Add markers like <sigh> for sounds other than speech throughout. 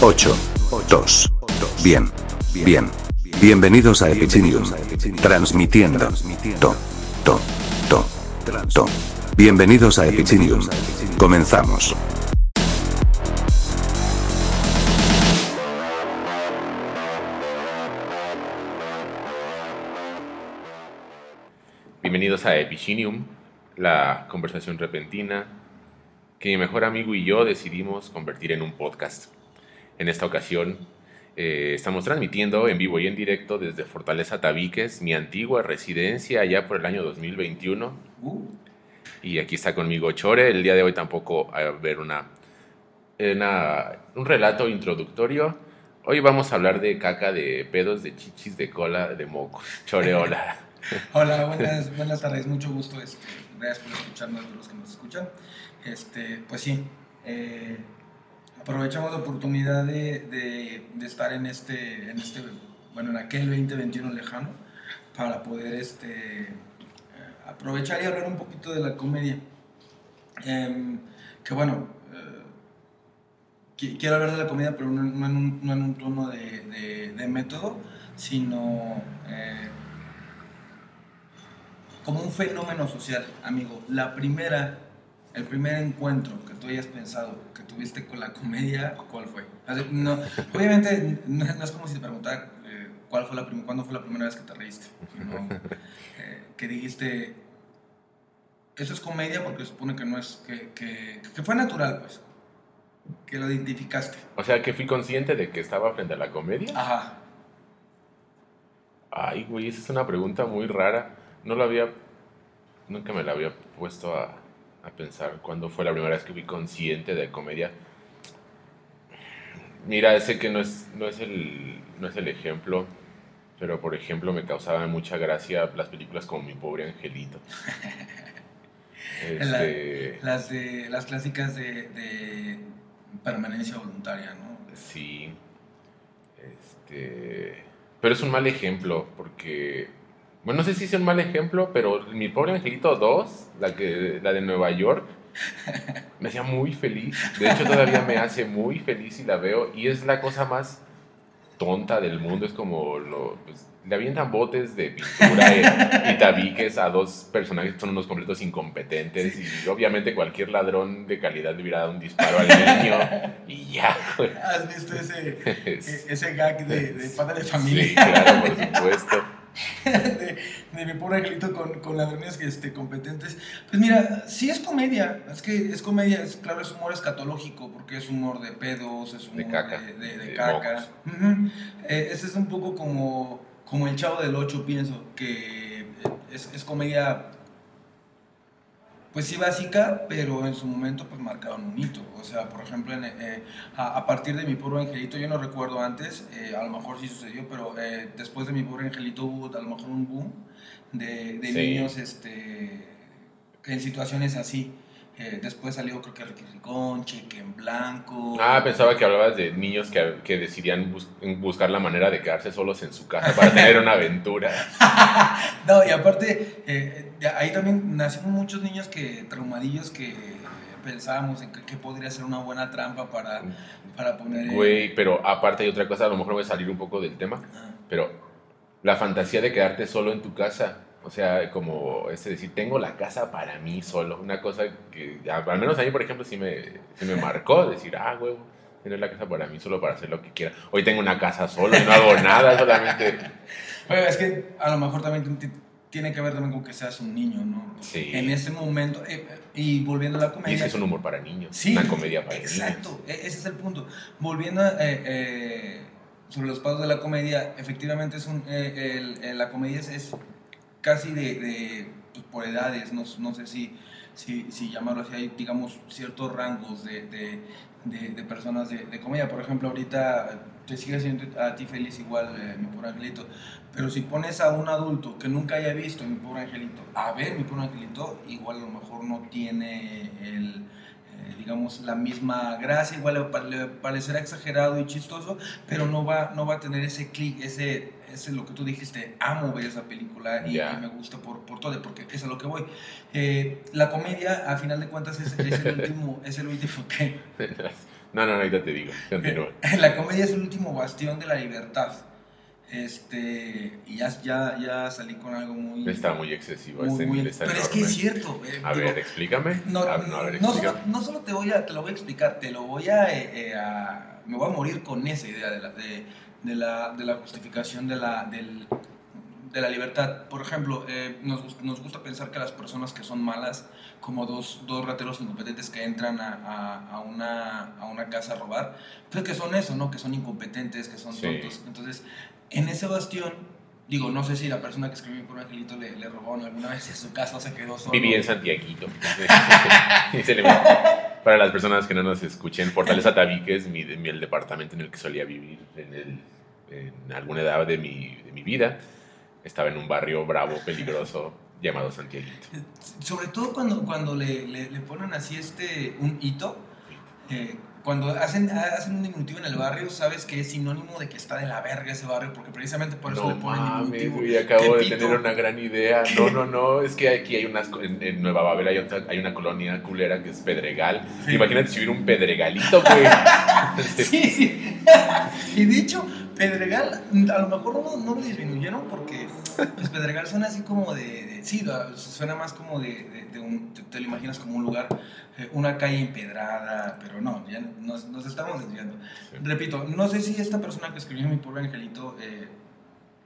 8, 2. Bien, bien. Bienvenidos a Epicinium. Transmitiendo. To, to, to, to. Bienvenidos a Epicinium. Comenzamos. Bienvenidos a Epicinium, la conversación repentina que mi mejor amigo y yo decidimos convertir en un podcast. En esta ocasión eh, estamos transmitiendo en vivo y en directo desde Fortaleza Tabiques, mi antigua residencia allá por el año 2021. Y aquí está conmigo Chore. El día de hoy tampoco va a haber una, una- un relato introductorio. Hoy vamos a hablar de caca, de pedos, de chichis, de cola, de mocos. Chore, hola. <laughs> Hola, buenas, buenas tardes, mucho gusto. gracias por escucharnos, a los que nos escuchan. Este, pues sí, eh, aprovechamos la oportunidad de, de- estar en este, en este, bueno, en aquel 2021 lejano para poder este, eh, aprovechar y hablar un poquito de la comedia. Em, que bueno, eh, qui- quiero hablar de la comedia, pero no, en, un, no en un tono de, de- de método, sino eh, como un fenómeno social, amigo. La primera, el primer encuentro que tú hayas pensado que tuviste con la comedia, ¿cuál fue? No, obviamente no, es como si te preguntara eh, cuál fue la cuándo fue la primera vez que te reíste, <laughs> eh, que dijiste, eso es comedia porque supone que no es, que, que, que fue natural, pues, que lo identificaste. O sea, que fui consciente de que estaba frente a la comedia. Ajá. Ay, güey, esa es una pregunta muy rara. No lo había, nunca me la había puesto a, a pensar cuándo fue la primera vez que fui consciente de comedia. Mira, sé que no es, no es, el, no es el ejemplo, pero por ejemplo me causaban mucha gracia las películas como Mi Pobre Angelito. <laughs> Este, Las, de, las clásicas de, de permanencia voluntaria, ¿no? Sí. Este. Pero es un mal ejemplo, porque. Bueno, no sé si es un mal ejemplo, pero mi pobre Angelito 2, la, que, la de Nueva York, me hacía muy feliz. De hecho, todavía me hace muy feliz y la veo. Y es la cosa más tonta del mundo. Es como lo. pues, le avientan botes de pintura y, y tabiques a dos personajes que son unos completos incompetentes. Y obviamente cualquier ladrón de calidad le hubiera dado un disparo al niño. Y ya. ¿Has visto ese, <laughs> Es- ese gag de, de padre de familia? Sí, claro, por supuesto. <laughs> de, de mi pobre angelito con, con ladrones este, competentes. Pues mira, sí es comedia. Es que es comedia, es, claro, es humor escatológico, porque es humor de pedos, es humor De caca, de, de- de. Eh, ese es un poco como, como el chavo del 8, pienso, que es, es comedia. Pues sí, básica, pero en su momento pues marcaron un hito. O sea, por ejemplo, en, eh, a, a partir de Mi Pobre Angelito, yo no recuerdo antes, eh, a lo mejor sí sucedió, pero eh, después de Mi Pobre Angelito hubo a lo mejor un boom de, de Sí. niños este, en situaciones así. Eh, después salió creo que Ricky Ricón, Cheque en Blanco. Ah, pensaba que hablabas de niños que, que decidían bus- buscar la manera de quedarse solos en su casa para tener una aventura. <laughs> No, y aparte, eh, ahí también nacieron muchos niños que traumadillos que pensábamos en que, podría ser una buena trampa para, para poner... Güey, pero aparte hay otra cosa, a lo mejor voy a salir un poco del tema, ah, pero la fantasía de quedarte solo en tu casa. O sea, como ese decir, tengo la casa para mí solo. Una cosa que, al menos a mí, por ejemplo, sí me, sí me marcó. Decir, ah, huevo, tener la casa para mí solo para hacer lo que quiera. Hoy tengo una casa solo y no hago nada, solamente <laughs> Bueno, es que a lo mejor también tiene que ver también con que seas un niño, ¿no? Sí. En ese momento, eh, y volviendo a la Y comedia... es que es un humor para niños, Sí, una comedia para exacto, niños. e- ese es el punto. Volviendo eh, eh, sobre los pasos de la comedia, efectivamente es un, eh, el- el- la comedia es, es casi de, de, pues, por edades, no, no sé si, si, llamarlo así, hay digamos ciertos rangos de, de, personas de, comedia. Por ejemplo, ahorita te sigue haciendo a ti feliz igual, eh, mi pobre angelito. Pero si pones a un adulto que nunca haya visto mi pobre angelito a ver mi pobre angelito, igual a lo mejor no tiene el, eh, digamos, la misma gracia, igual le parecerá exagerado y chistoso, pero no va, no va a tener ese clic, ese, ese lo que tú dijiste, amo ver esa película y, Ya. y me gusta por, por todo, porque es a lo que voy. Eh, la comedia, a final de cuentas, es, es el último, es el último que... <laughs> No, no, no, ahorita te digo. Continúa. <laughs> La comedia es el último bastión de la libertad. Este, y ya, ya, ya salí con algo muy... Está muy excesivo. muy- muy- está pero es que enorme. es cierto. eh, A digo, ver, explícame. no, no, no, a ver, no explícame. solo, no solo te voy a, te lo voy a explicar, te lo voy a, eh, eh, a- me voy a morir con esa idea de la, de, de la, de la justificación de la, del- de la libertad. Por ejemplo, eh, nos, nos gusta pensar que las personas que son malas, como dos, dos rateros incompetentes que entran a, a- a una, a una casa a robar, pues que son eso, ¿no? Que son incompetentes, que son Sí. tontos. Entonces, en ese bastión, digo, no sé si la persona que escribió por Angelito le, le robaron alguna vez en su casa se quedó solo. Viví en Santiaguito. Y <laughs> Para las personas que no nos escuchen, Fortaleza Tabique es mi, mi- el departamento en el que solía vivir en, el- en alguna edad de mi, de mi vida. Estaba en un barrio bravo, peligroso, llamado Santiaguito. Sobre todo cuando, cuando le, le, le ponen así este, un hito, eh, cuando hacen, hacen un diminutivo en el barrio, sabes que es sinónimo de que está de la verga ese barrio, porque precisamente por eso no le ponen mames, diminutivo. güey, acabo de tener una gran idea. No, no, no, es que aquí hay unas, en, en Nueva Babel hay, otra- hay una colonia culera que es Pedregal. Sí. Imagínate si hubiera un Pedregalito, güey. <laughs> Sí, sí. <laughs> y dicho, Pedregal, a lo mejor no, no lo disminuyeron porque pues Pedregal suena así como de, de- sí, suena más como de, de- de un, te, te lo imaginas como un lugar, eh, una calle empedrada, pero no, ya nos, nos estamos desviando. Repito, no sé si esta persona que escribió mi pobre angelito eh,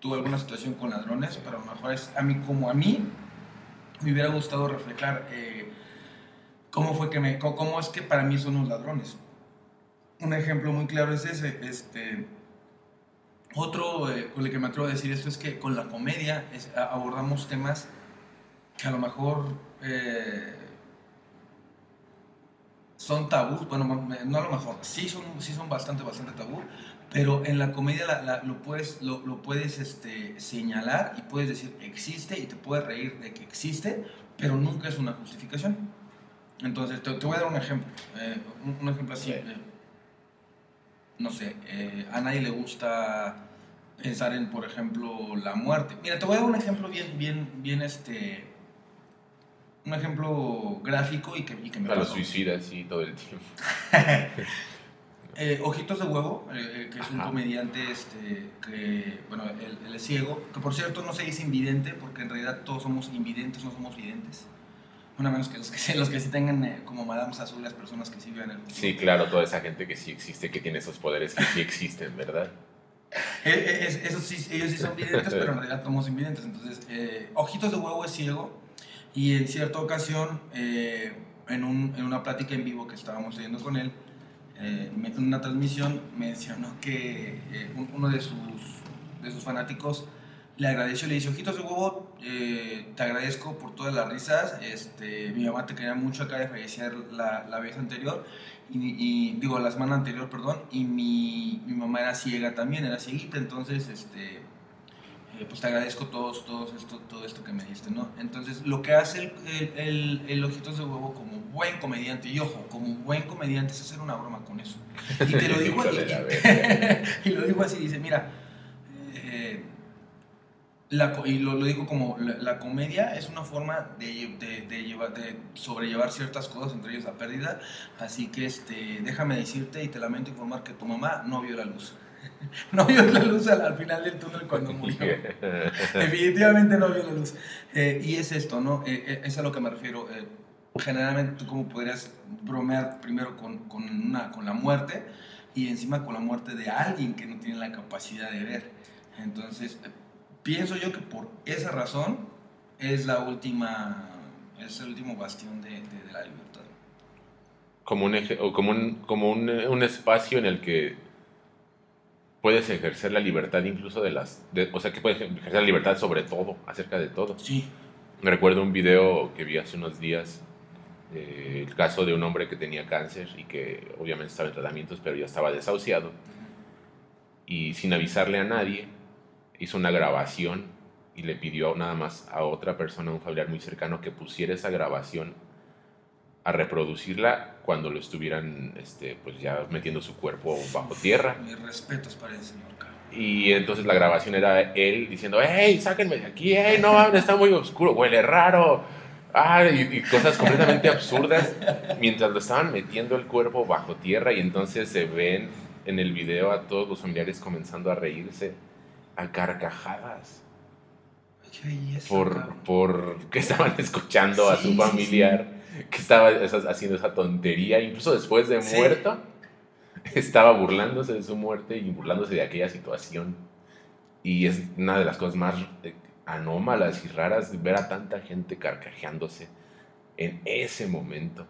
tuvo alguna situación con ladrones, pero a lo mejor es a mí como a mí me hubiera gustado reflejar eh, cómo fue que me, cómo es que para mí son los ladrones. Un ejemplo muy claro es ese, este, otro eh, con el que me atrevo a decir esto es que con la comedia es- abordamos temas que a lo mejor eh, son tabús, bueno, no a lo mejor, sí son, sí son bastante, bastante tabú, pero en la comedia la- la- lo puedes, lo, lo puedes este, señalar y puedes decir existe y te puedes reír de que existe, pero nunca es una justificación. Entonces, te, te voy a dar un ejemplo, eh, un, un ejemplo así. Sí. No sé, eh, a nadie le gusta pensar en, por ejemplo, la muerte. Mira, te voy a dar un ejemplo bien, bien, bien, este, un ejemplo gráfico y que, y que me A los suicidas, sí, todo el tiempo. <laughs> Eh, Ojitos de Huevo, eh, eh, que es un comediante este, que, bueno, él, él es ciego, que por cierto no se dice invidente, porque en realidad todos somos invidentes, no somos videntes. Una menos que los que, sí- los que sí tengan eh, como Madame Sassou las personas que sí viven el. Sí, claro, toda esa gente que sí existe, que tiene esos poderes que sí existen, ¿verdad? <laughs> Eh, eh, es- esos sí, ellos sí son videntes, pero en realidad somos invidentes. Entonces, eh, Ojitos de Huevo es ciego y en cierta ocasión, eh, en, un- en una plática en vivo que estábamos teniendo con él, eh, en una transmisión mencionó que un- uno de sus, de sus fanáticos le agradeció, le dice, Ojitos de Huevo, eh, te agradezco por todas las risas, este, mi mamá te quería mucho, acaba de fallecer la, la vez anterior, y, y- digo, la semana anterior, perdón, y mi, mi mamá era ciega también, era cieguita, entonces, este, eh, pues te agradezco todos, todos esto, todo esto que me diste, ¿no? Entonces, lo que hace el, el, el- el Ojitos de Huevo como buen comediante, y ojo, como buen comediante es hacer una broma con eso. Y te lo <laughs> digo, <laughs> y lo digo así, dice, mira, eh, la y lo, lo digo como la, la comedia es una forma de, de, de llevar, de sobrellevar ciertas cosas, entre ellas la pérdida, así que este, déjame decirte y te lamento informar que tu mamá no vio la luz. <laughs> No vio la luz al, al final del túnel cuando <laughs> murió. Definitivamente no vio la luz. Eh, y es esto, ¿no? Eh, eh, es a lo que me refiero. Eh, generalmente, ¿tú cómo podrías bromear primero con, con, una, con la muerte y encima con la muerte de alguien que no tiene la capacidad de ver? Entonces, pienso yo que por esa razón es la última, es el último bastión de, de- de la libertad. como un, eje- o como un, como un, un espacio en el que puedes ejercer la libertad incluso de las... de- o sea, que puedes ejercer la libertad sobre todo, acerca de todo. Sí. Me recuerdo un video que vi hace unos días eh, el caso de un hombre que tenía cáncer y que obviamente estaba en tratamientos, pero ya estaba desahuciado. Y sin avisarle a nadie, hizo una grabación y le pidió nada más a otra persona, un familiar muy cercano, que pusiera esa grabación a reproducirla cuando lo estuvieran este, pues ya metiendo su cuerpo bajo tierra. Mis respetos para el señor K. Y entonces la grabación era él diciendo, hey, sáquenme de aquí, hey, no, está muy oscuro, huele raro. Ah, y, y cosas completamente absurdas mientras lo estaban metiendo el cuerpo bajo tierra y entonces se ven en el video a todos los familiares comenzando a reírse a carcajadas por, por que estaban escuchando a su sí, familiar que estaba haciendo esa tontería, incluso después de muerto, <laughs> estaba burlándose de su muerte y burlándose de aquella situación. Y es una de las cosas más eh, anómalas y raras ver a tanta gente carcajeándose en ese momento.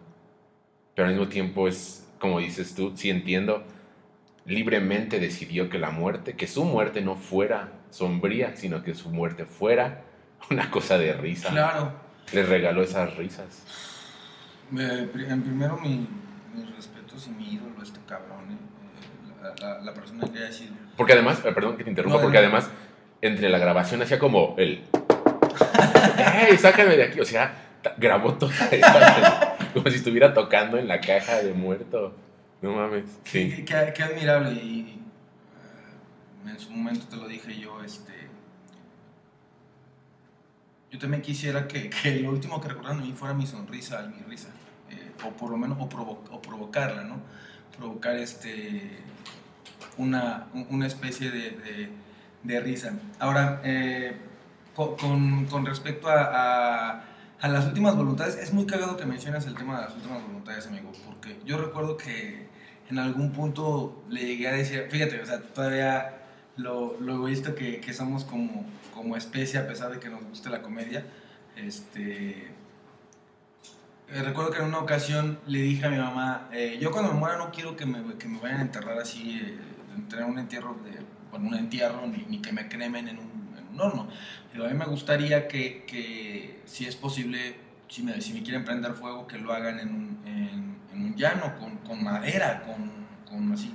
Pero al mismo tiempo es, como dices tú, sí entiendo, libremente decidió que la muerte, que su muerte no fuera sombría, sino que su muerte fuera <laughs> una cosa de risa. Claro. Les regaló esas risas. Eh, en primero, mi, mis respetos y mi ídolo, este cabrón, eh, eh, la, la- la persona que haya sido. Porque además, eh, perdón que te interrumpa, No, porque además entre la grabación hacía como el... ¡Ey, sácame de aquí! O sea, grabó toda esa... <laughs> como si estuviera tocando en la caja de muerto. No mames. Sí. Qué, qué- qué admirable. Y eh, en su momento te lo dije yo, este. Yo también quisiera que, que lo último que recordaran de mí fuera mi sonrisa mi risa. eh, o por lo menos, o, provo- o provocarla, ¿no? Provocar este. Una, un- una especie de, de- de risa. Ahora, eh, co- con, con respecto a, a, a las últimas voluntades, es muy cagado que mencionas el tema de las últimas voluntades, amigo, porque yo recuerdo que en algún punto le llegué a decir, fíjate, o sea, todavía lo, lo egoísta que, somos como, como especie, a pesar de que nos guste la comedia, este... eh, recuerdo que en una ocasión le dije a mi mamá, eh, yo cuando me muera no quiero que me, que me vayan a enterrar así, eh, tener un entierro, de, un entierro, ni, que me cremen en un, horno. Digo, a mí me gustaría que, si es posible, si me, si me quieren prender fuego, que lo hagan en en, en un llano, con, con madera, con, con así,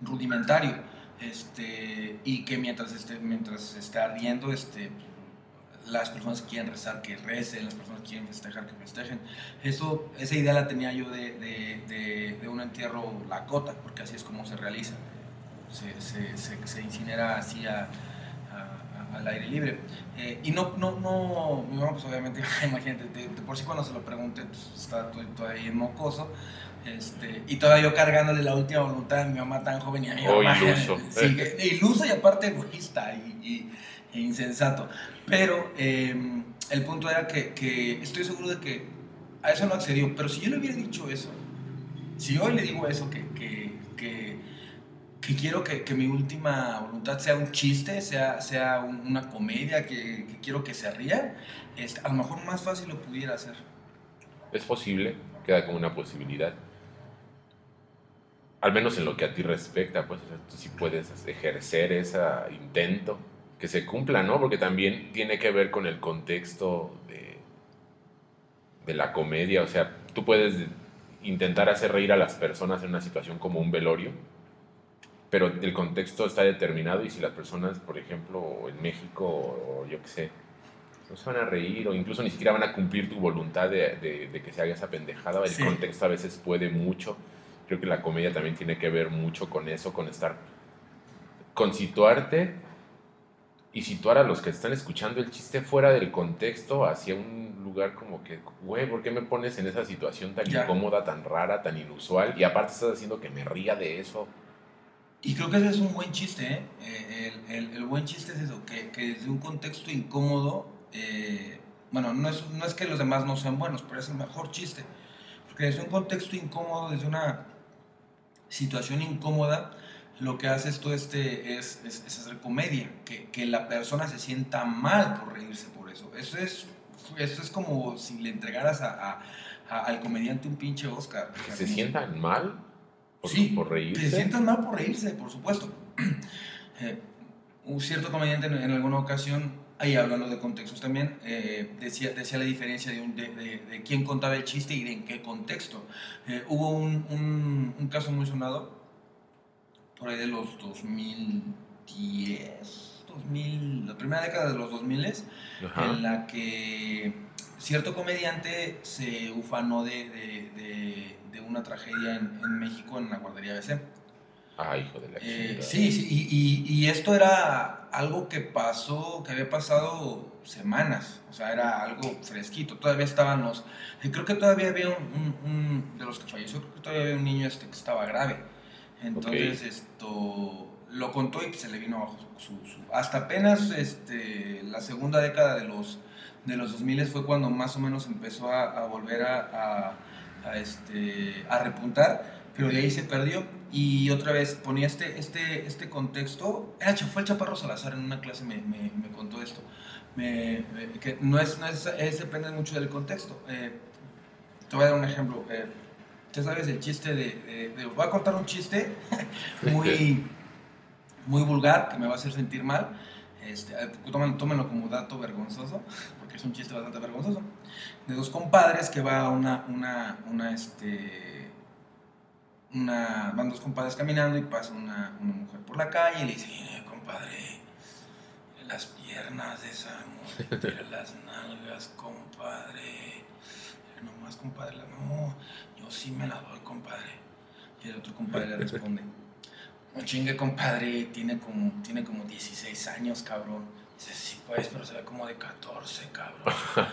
rudimentario. Este, y que mientras esté, mientras esté ardiendo, este, las personas que quieran rezar, que recen, las personas quieren festejar, que festejen. Eso, esa idea la tenía yo de, de, de, de un entierro lacota, porque así es como se realiza. Se, se, se, se incinera así a- al aire libre. Eh, y no, no, no, mi mamá, pues obviamente, <laughs> imagínate, de, de por sí cuando se lo pregunté, pues estaba todo- todavía en mocoso. Este, y todavía yo cargándole la última voluntad de mi mamá tan joven y a mi Oh, mamá. iluso. <laughs> Sí, que- iluso y aparte egoísta y, y- e insensato. Pero eh, el punto era que, que estoy seguro de que a eso no accedió. Pero si yo le hubiera dicho eso, si yo le digo eso, que, que, que, que quiero que, que mi última voluntad sea un chiste, sea, sea un- una comedia, que, que quiero que se rían, este, a lo mejor más fácil lo pudiera hacer. Es posible, queda como una posibilidad. Al menos en lo que a ti respecta, pues o sea, tú sí puedes ejercer ese intento que se cumpla, ¿no? Porque también tiene que ver con el contexto de, de la comedia. O sea, tú puedes intentar hacer reír a las personas en una situación como un velorio, pero el contexto está determinado y si las personas, por ejemplo, en México o yo qué sé, no se van a reír o incluso ni siquiera van a cumplir tu voluntad de, de- de que se haga esa pendejada. El Sí. contexto a veces puede mucho. Creo que la comedia también tiene que ver mucho con eso, con estar, con situarte y situar a los que están escuchando el chiste fuera del contexto hacia un lugar como que, güey, ¿por qué me pones en esa situación tan Ya. incómoda, tan rara, tan inusual? Y aparte estás haciendo que me ría de eso. Y creo que ese es un buen chiste, ¿eh? Eh, el, el- buen chiste es eso, que, que desde un contexto incómodo, eh, bueno, no es, no es que los demás no sean buenos, pero es el mejor chiste. Porque desde un contexto incómodo, desde una situación incómoda, lo que haces tú este es, es, hacer comedia, que, que la persona se sienta mal por reírse por eso. Eso es, eso es como si le entregaras a, a- al comediante un pinche Oscar. Se sientan mal por, Sí, por reírse. se sientan mal por reírse, por supuesto. <clears throat> Eh, un cierto comediante en, en alguna ocasión ahí hablando de contextos también, eh, decía, decía la diferencia de, un- de, de- de quién contaba el chiste y de en qué contexto. Eh, hubo un, un- un caso muy sonado, por ahí de los 2010, 2000, la primera década de los 2000 Ajá. en la que cierto comediante se ufanó de, de- de- de una tragedia en, en México en la guardería BC. Ay, hijo de la Eh, sí, sí, y, y- y esto era algo que pasó, que había pasado semanas, o sea, era algo fresquito. Todavía estaban los. eh, creo que todavía había un, un- un- de los que falleció, creo que todavía había un niño este que estaba grave. Entonces, esto lo contó y se le vino abajo su, su- Hasta apenas este, la segunda década de los, de los 2000 fue cuando más o menos empezó a, volver a, este, a repuntar, pero de ahí se perdió. Y otra vez ponía este, este, este contexto. Era, fue el Chaparro Salazar en una clase, me, me, contó esto. Me- que no es, no es- depende mucho del contexto. Eh, te voy a dar un ejemplo. Eh, ya sabes el chiste de, de- de- Voy a contar un chiste <laughs> muy, <laughs> muy vulgar que me va a hacer sentir mal. Este, eh, tómenlo, tómenlo como dato vergonzoso, <laughs> porque es un chiste bastante vergonzoso. De dos compadres que va a una, una, una, este, una, van dos compadres caminando y pasa una, una mujer por la calle y le dice, "Mire, compadre, las piernas de esa mujer, <laughs> las nalgas, compadre. Mire nomás, compadre, no, yo sí me la doy, compadre. Y el otro compadre le responde, no chingue, compadre, tiene como, tiene como 16 años, cabrón. Dice, sí, pues, pero se ve como de 14, cabrón. <laughs>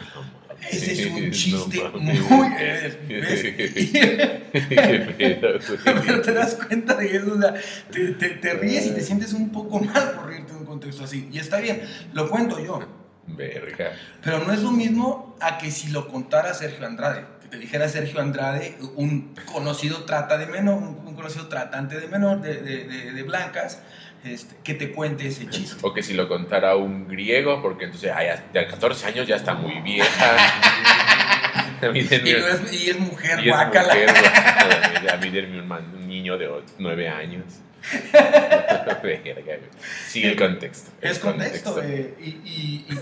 Ese es un No chiste mames. muy... <laughs> <laughs> Pero te das cuenta de eso, o sea, te, te- te ríes y te sientes un poco mal por reírte de un contexto así. Y está bien, lo cuento yo. Verga. Pero no es lo mismo a que si lo contara Sergio Andrade. Te dijera Sergio Andrade, un conocido trata de menor, un, conocido tratante de menor, de, de- de- de blancas, este, que te cuente ese chiste. O que si lo contara un griego, porque entonces, ay, de 14 años ya está muy vieja. <laughs> Y, no es, y es mujer, y es mujer. A mí un, man- un niño de 9 años. <laughs> <laughs> Sigue el contexto. el Es contexto, eh, y, y- y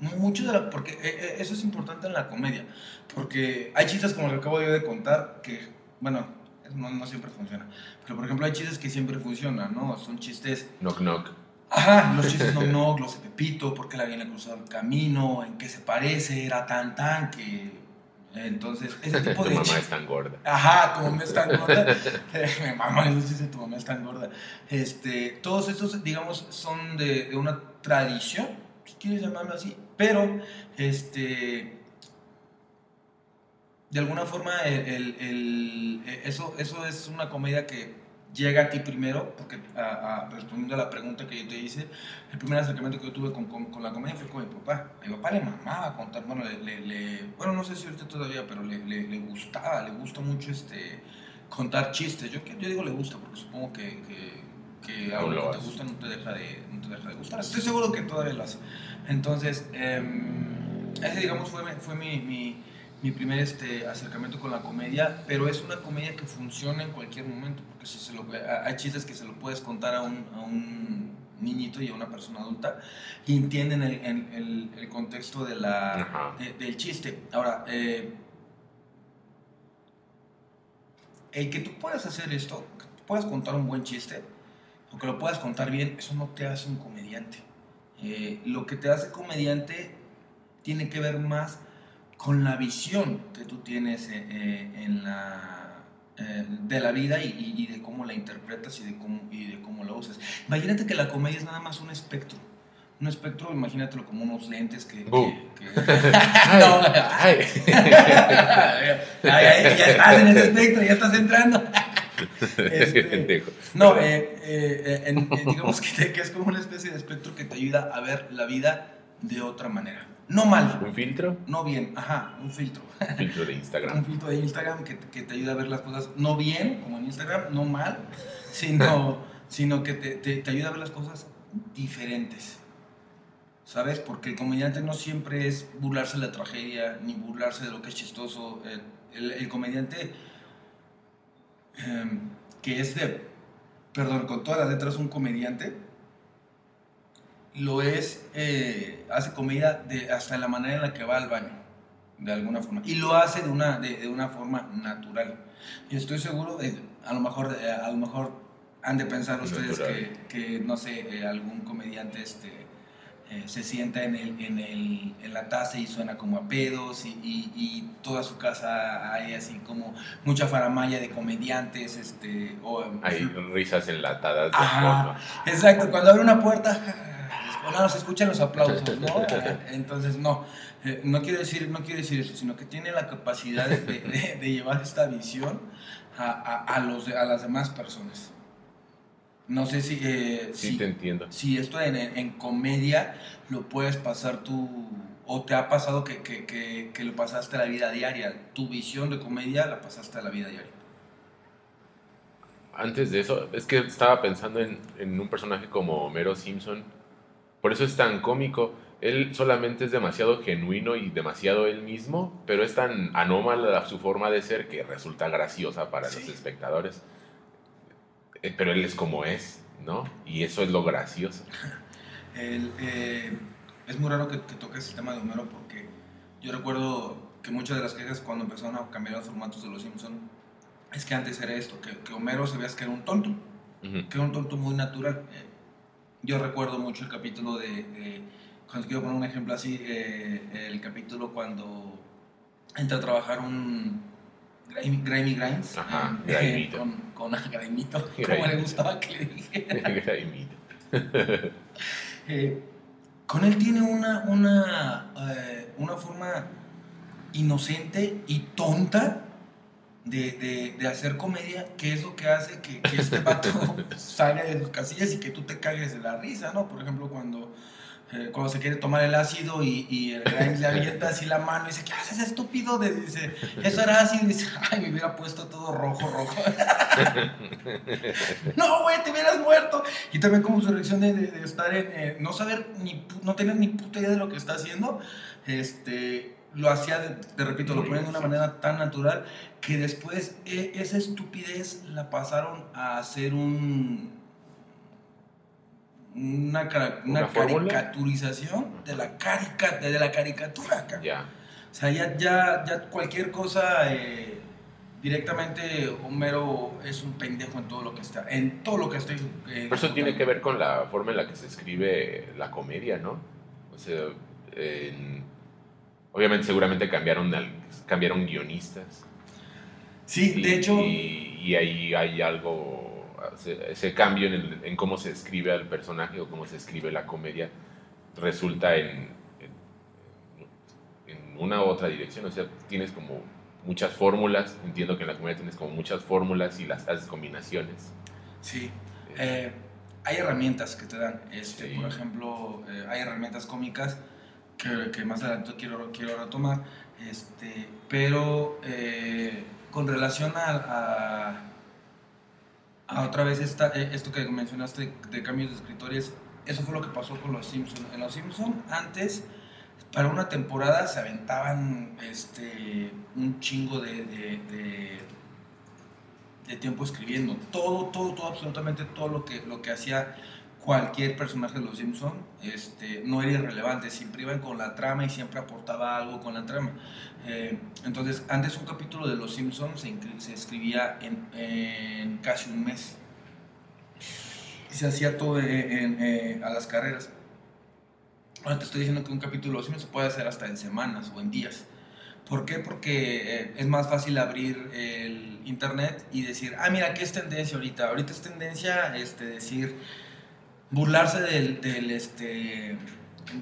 mucho de la, porque eh, eh, eso es importante en la comedia, porque hay chistes como el que acabo yo de contar que, bueno, no, no siempre funciona, pero por ejemplo hay chistes que siempre funcionan, ¿no? Son chistes, Knock knock. ajá, los chistes <laughs> no, no, los de Pepito, porque la viene cruzado el camino, en qué se parece, era tan tan que, entonces, ese <laughs> tipo Tu de mamá chistes. es tan gorda. Ajá, tu mamá es tan gorda. Me mama eso dice tu mamá es tan gorda. Este, todos estos, digamos, son de, de una tradición, si quieres llamarlo así, pero este, de alguna forma el- el- eso, eso es una comedia que llega a ti primero, porque respondiendo a la pregunta que yo te hice, el primer acercamiento que yo tuve con, con- con la comedia fue con mi papá. Mi papá le mamaba contar, bueno, le, bueno no sé si ahorita todavía, pero le, gustaba, le gusta mucho este, contar chistes. Yo, yo digo le gusta, porque supongo que, que Aún algo que te gusta no te, deja de, no te deja de gustar. Estoy seguro que todavía lo hace. Entonces, em, ese digamos fue, fue mi, mi, mi primer este, acercamiento con la comedia, pero es una comedia que funciona en cualquier momento, porque si se lo, hay chistes que se lo puedes contar a un, a un niñito y a una persona adulta y entienden el, el- el- contexto de la, de- del chiste. Ahora, eh, el que tú puedas hacer esto, que tú puedas contar un buen chiste, o que lo puedas contar bien, eso no te hace un comediante. Eh, lo que te hace comediante tiene que ver más con la visión que tú tienes eh, eh, en la, eh, de la vida y, de cómo la interpretas y de cómo, y de cómo la usas. Imagínate que la comedia es nada más un espectro. Un espectro, imagínatelo como unos lentes que... Que- que- <laughs> <laughs> no. <laughs> Ay, ay, ya estás en ese espectro, ya estás entrando. <laughs> Este, no, eh, eh, eh, en- eh, digamos que, te- que es como una especie de espectro que te ayuda a ver la vida de otra manera. No mal, ¿Un filtro? no bien, ajá, un filtro. Un filtro de <laughs> Un Instagram. filtro de Instagram que, que te ayuda a ver las cosas no bien, como en Instagram, no mal, sino, <laughs> sino que te, te- te ayuda a ver las cosas diferentes. ¿Sabes? Porque el comediante no siempre es burlarse de la tragedia, ni burlarse de lo que es chistoso. El, el- el comediante em, que es de, perdón, con todas las letras un comediante, lo es, eh, hace comedia de, hasta la manera en la que va al baño, de alguna forma. Y lo hace de una, de, de una forma natural. Y estoy seguro, de, a, lo mejor, eh, a lo mejor han de pensar ustedes que, que, no sé, eh, algún comediante este, eh, se sienta en, el, en, el, en la taza y suena como a pedos y, y, y toda su casa hay así como mucha faramaya de comediantes, este, o Hay risas enlatadas de Ajá. Exacto, cuando abre una puerta, bueno, no, se escuchan los aplausos, ¿no? <laughs> Entonces, no, eh, no quiero decir, no quiero decir eso, sino que tiene la capacidad de, de- de llevar esta visión a, a- a los, a las demás personas. No sé si, eh, Sí, si, te entiendo. si esto en, en comedia lo puedes pasar tú, o te ha pasado que, que, que, que lo pasaste a la vida diaria, tu visión de comedia la pasaste a la vida diaria. Antes de eso, es que estaba pensando en, en un personaje como Homero Simpson. Por eso es tan cómico. Él solamente es demasiado genuino y demasiado él mismo, pero es tan anómala su forma de ser que resulta graciosa para los espectadores. Eh, Pero él es como es, ¿no? Y eso es lo gracioso. <laughs> El, eh, es muy raro que, que toques el tema de Homero porque yo recuerdo que muchas de las quejas cuando empezaron a cambiar los formatos de Los Simpson es que antes era esto, que, que Homero se veía que era un tonto, que era un tonto muy natural. Eh, yo recuerdo mucho el capítulo de, de- cuando quiero poner un ejemplo así, eh, el capítulo cuando entra a trabajar un Grimy, Grimy Grimes. Ajá, eh, con, con <laughs> Grimito, <laughs> como le gustaba que le dijera. <laughs> Eh, con él tiene una, una, eh, una forma inocente y tonta de, de- de hacer comedia, que es lo que hace que, que este vato salga de sus casillas y que tú te cagues de la risa, ¿no? Por ejemplo, cuando, eh, cuando se quiere tomar el ácido y, el Grimes le avienta así la mano y dice, ¿qué haces, estúpido? Dice, eso era ácido. Y dice, ay, me hubiera puesto todo rojo, rojo. <laughs> no, güey, te hubieras muerto. Y también como su reacción de, estar en, eh, no saber, ni, no tener ni puta idea de lo que está haciendo, este, lo hacía, te repito, lo ponen de una manera tan natural que después eh, esa estupidez la pasaron a hacer un una, cara- una caricaturización de la, carica, de la caricatura. O sea, ya, ya, ya cualquier cosa, eh, directamente Homero es un pendejo en todo lo que está, en todo lo que estoy... eh, Pero eso tiene que ver con la forma en la que se escribe la comedia, ¿no? O sea, en- obviamente seguramente cambiaron, cambiaron guionistas. Sí, Y, de hecho, Y, y ahí hay algo, ese, cambio en, el- en cómo se escribe al personaje o cómo se escribe la comedia resulta en, en, en una u otra dirección. O sea, tienes como muchas fórmulas. Entiendo que en la comedia tienes como muchas fórmulas y las haces combinaciones. sí, eh, hay herramientas que te dan. Este, Sí. Por ejemplo, eh, hay herramientas cómicas que, que más adelante quiero, quiero retomar, este, pero eh, con relación a, a, a otra vez esta, eh, esto que mencionaste de cambios de escritores, eso fue lo que pasó con los Simpsons. En los Simpsons antes, para una temporada se aventaban este, un chingo de, de, de- de tiempo escribiendo. Todo, todo, todo, absolutamente todo lo que, lo que hacía cualquier personaje de los Simpsons este, no era irrelevante, siempre iban con la trama y siempre aportaba algo con la trama. Eh, entonces, antes un capítulo de Los Simpsons se, escribía en, en casi un mes. Se hacía todo eh, a las carreras. Ahora te estoy diciendo que un capítulo de Los Simpsons se puede hacer hasta en semanas o en días. ¿Por qué? Porque eh, es más fácil abrir el internet y decir, ah, mira, ¿qué es tendencia ahorita? Ahorita es tendencia este, decir, burlarse del, del, este,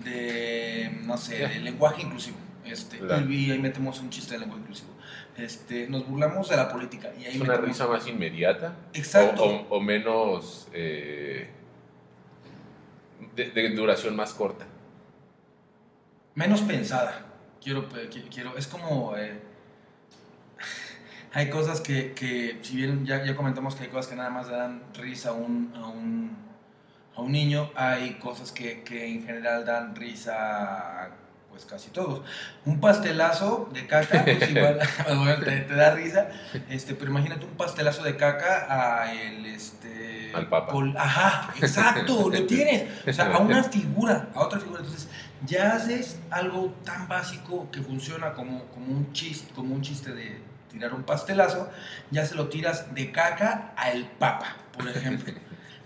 de, no sé, del lenguaje inclusivo. Este, Claro. y ahí metemos un chiste de lenguaje inclusivo. Este, nos burlamos de la política. Y ahí ¿Es una risa más inmediata? Exacto. O, o- o menos. eh, de, de duración más corta. menos pensada. Quiero, quiero, es como, eh, <laughs> hay cosas que, que, si bien ya, ya comentamos que hay cosas que nada más le dan risa a un, a un, a un niño, hay cosas que, que en general dan risa pues casi todos. Un pastelazo de caca, pues <laughs> igual, <laughs> bueno, te, te da risa, este, pero imagínate un pastelazo de caca a el, este... Al Papa. pol- ajá, exacto, lo <laughs> tienes. O sea, a una figura, a otra figura. Entonces, ya haces algo tan básico que funciona como, como, un, chiste, como un chiste de tirar un pastelazo, ya se lo tiras de caca al Papa, por ejemplo.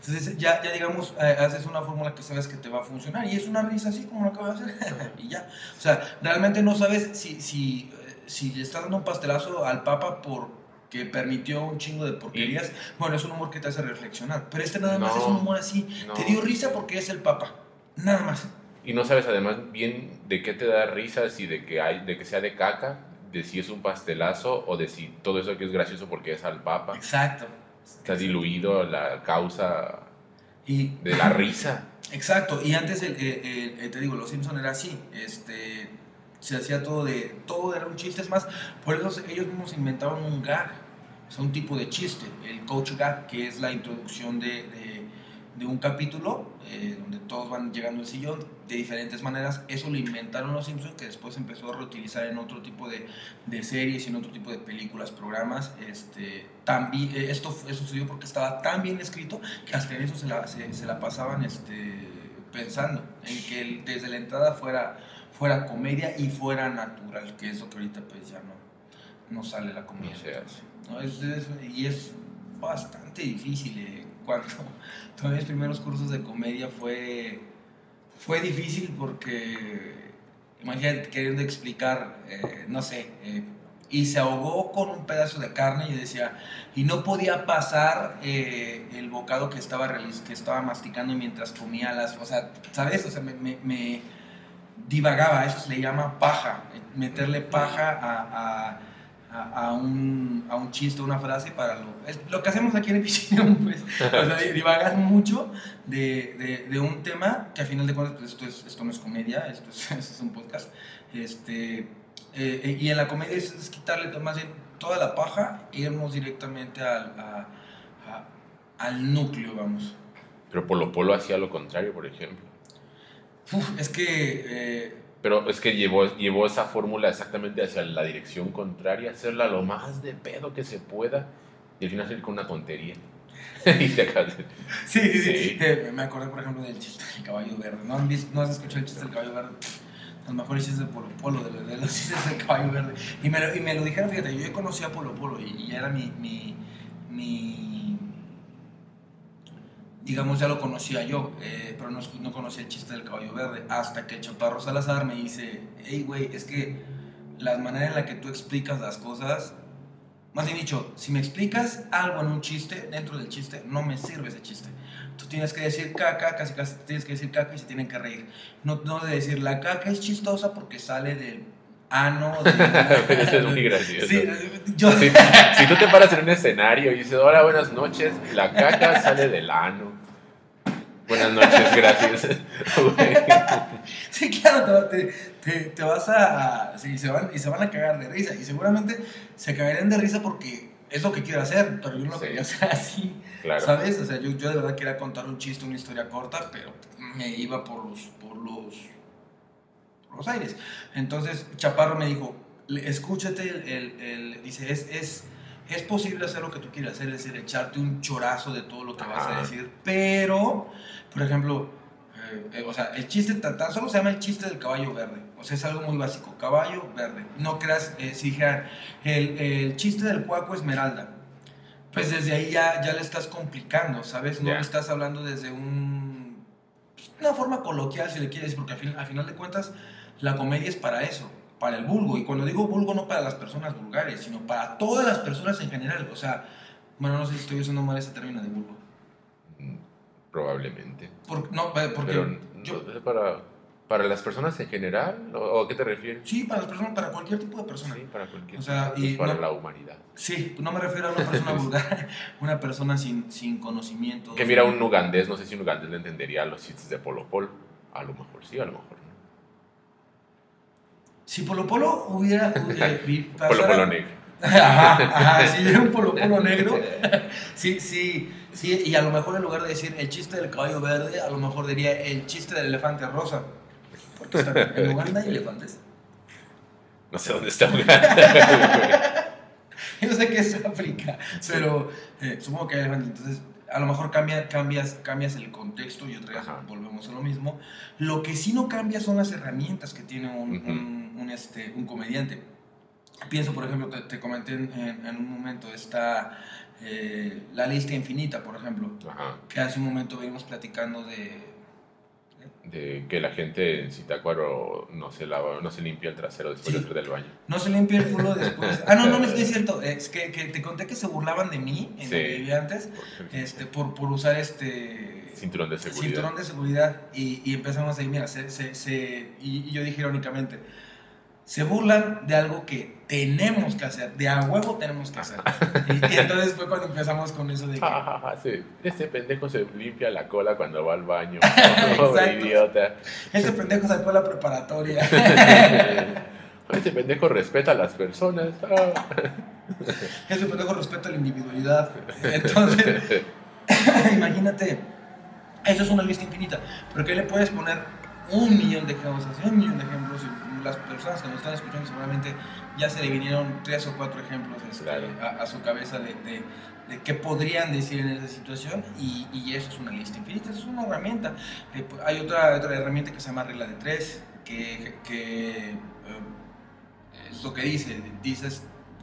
Entonces ya, ya digamos, eh, haces una fórmula que sabes que te va a funcionar y es una risa así como lo acabo de hacer <laughs> y ya. O sea, realmente no sabes si, si, eh, si le estás dando un pastelazo al Papa porque permitió un chingo de porquerías. Bueno, es un humor que te hace reflexionar. Pero este nada más No, es un humor así. no. Te dio risa porque es el Papa. Nada más. Y no sabes además bien de qué te da risa, si de que, hay, de que sea de caca, de si es un pastelazo o de si todo eso que es gracioso porque es al papa. Exacto. Está diluido la causa Y, de la risa. <laughs> Exacto, y antes, el, el- el- el- te digo, Los Simpson era así, este, se hacía todo de, todo era un chiste, es más, por eso ellos mismos inventaron un gag, o sea, un tipo de chiste, el coach gag, que es la introducción de, de- de un capítulo, eh, donde todos van llegando al sillón de diferentes maneras, eso lo inventaron Los Simpson, que después empezó a reutilizar en otro tipo de, de series y en otro tipo de películas, programas, este, también, eh, esto, eso sucedió porque estaba tan bien escrito que hasta en eso se la, se, se la pasaban este, pensando, en que el- desde la entrada fuera, fuera comedia y fuera natural, que es lo que ahorita pues ya no, no sale la comedia. No es- y es bastante difícil. eh, Cuando <laughs> tomé mis primeros cursos de comedia fue, fue difícil porque, imagínate, queriendo explicar, eh, no sé, eh, y se ahogó con un pedazo de carne y decía, y no podía pasar eh, el bocado que estaba, que estaba masticando mientras comía las, o sea, ¿sabes? O sea, me, divagaba, eso se le llama paja, meterle paja a- a, a un, a un chiste, una frase para lo... Es lo que hacemos aquí en Epicinium, <laughs> pues. O sea, divagas mucho de, de, de un tema que a final de cuentas, pues esto, es, esto no es comedia, esto es, <laughs> esto es un podcast. Este, eh, y en la comedia es, es quitarle más bien toda la paja e irnos directamente al, a- al núcleo, vamos. Pero Polo Polo hacía lo contrario, por ejemplo. Uf, es que... eh, Pero es que llevó, llevó esa fórmula exactamente hacia la dirección contraria, hacerla lo más de pedo que se pueda y al final salir con una tontería. <laughs> y te acabas de- Sí, sí, sí. Sí. Eh, me acordé, por ejemplo, del chiste del caballo verde. ¿No, han visto, ¿No has escuchado el chiste del caballo verde? Los mejores chistes de Polo Polo, de, los- de los chistes del caballo verde. Y me lo, y me lo dijeron, fíjate, yo conocía a Polo Polo y, y era mi, mi, mi- Digamos, ya lo conocía yo, eh, pero no, no conocía el chiste del caballo verde. Hasta que el Chaparro Salazar me dice, hey, güey, es que la manera en la que tú explicas las cosas más bien dicho, si me explicas algo en un chiste, dentro del chiste, no me sirve ese chiste. Tú tienes que decir caca, casi casi tienes que decir caca y se tienen que reír. No, no de decir la caca es chistosa porque sale del ano. <laughs> de- Pero eso es muy gracioso. Sí, yo, Si, si tú te paras en un escenario y dices, hola, buenas noches, la caca sale del ano. Buenas noches, gracias. <laughs> <laughs> Sí, claro, te, te, te vas a... a- sí, se van, y se van a cagar de risa. Y seguramente se cagarían de risa porque es lo que quiero hacer, pero yo no lo Sí. quería hacer así. claro. ¿Sabes? O sea, yo, yo de verdad quería contar un chiste, una historia corta, pero me iba por los, por los, los aires. Entonces, Chaparro me dijo, "Le- escúchate, el, el- el- dice, es, es, es posible hacer lo que tú quieres hacer, es decir, echarte un chorazo de todo lo que vas a decir, pero, por ejemplo, eh, eh, o sea, el chiste tan, solo se llama el chiste del caballo verde. O sea, es algo muy básico. Caballo verde. No creas, eh, si el, el chiste del cuaco esmeralda. Pues desde ahí ya, ya le estás complicando, ¿sabes? No le estás hablando desde un, pues, una forma coloquial, si le quieres, porque al, fin- al final de cuentas la comedia es para eso, para el vulgo. Y cuando digo vulgo, no para las personas vulgares, sino para todas las personas en general. O sea, bueno, no sé si estoy usando mal ese término de vulgo. Mm, Probablemente. Por- no, porque Pero yo, ¿no es para, para las personas en general, ¿o a qué te refieres? Sí, para las personas, para cualquier tipo de persona. Sí, para cualquier O sea, y para no- la humanidad. Sí, no me refiero a una persona <laughs> vulgar, <laughs> una persona sin, sin conocimiento. Que mira un ugandés, no sé si un ugandés le entendería los chistes de Polo Polo. A lo mejor sí, a lo mejor no. Si Polo Polo hubiera... eh, <laughs> Polo Polo negro. <laughs> Ajá, ajá, si hubiera un Polo Polo negro, <laughs> sí, sí, sí, y a lo mejor en lugar de decir el chiste del caballo verde, a lo mejor diría el chiste del elefante rosa. Porque en Uganda hay elefantes. No sé dónde está Uganda. Yo sé que es África, pero eh, supongo que hay elefantes. Entonces, a lo mejor cambia, cambias, cambias el contexto y otra vez Ajá. volvemos a lo mismo. Lo que sí no cambia son las herramientas que tiene un, Ujú. un- un, este, un comediante. Pienso, por ejemplo, te, te comenté en, en- en un momento, está eh, la lista infinita, por ejemplo, Ajá. que hace un momento venimos platicando de... De que la gente en Zitácuaro no se lava, no se limpia el trasero después Sí. de salir del baño. No se limpia el culo después. Ah, no, no, no es cierto. Es que, que te conté que se burlaban de mí en Sí. donde vivía antes Por- este, por, por usar este Cinturón de seguridad. cinturón de seguridad y, y empezamos ahí, mira, se, se, se- y, y yo dije irónicamente, se burlan de algo que tenemos que hacer, de a huevo tenemos que hacer. Y, y entonces fue cuando empezamos con eso de que... <laughs> Este pendejo se limpia la cola cuando va al baño. <laughs> Pobre idiota. Ese pendejo sacó la preparatoria. <laughs> Este pendejo respeta a las personas. Ese pendejo respeta la individualidad. Entonces, imagínate, eso es una lista infinita. Pero que le puedes poner un millón de ejemplos, así, un millón de ejemplos. Las personas que nos están escuchando seguramente ya se le vinieron tres o cuatro ejemplos este, Claro. a, a su cabeza de, de, de qué podrían decir en esa situación. Y, y eso es una lista infinita, eso es una herramienta. Eh, hay otra, otra herramienta que se llama regla de tres, que, que eh, es lo que dice, dices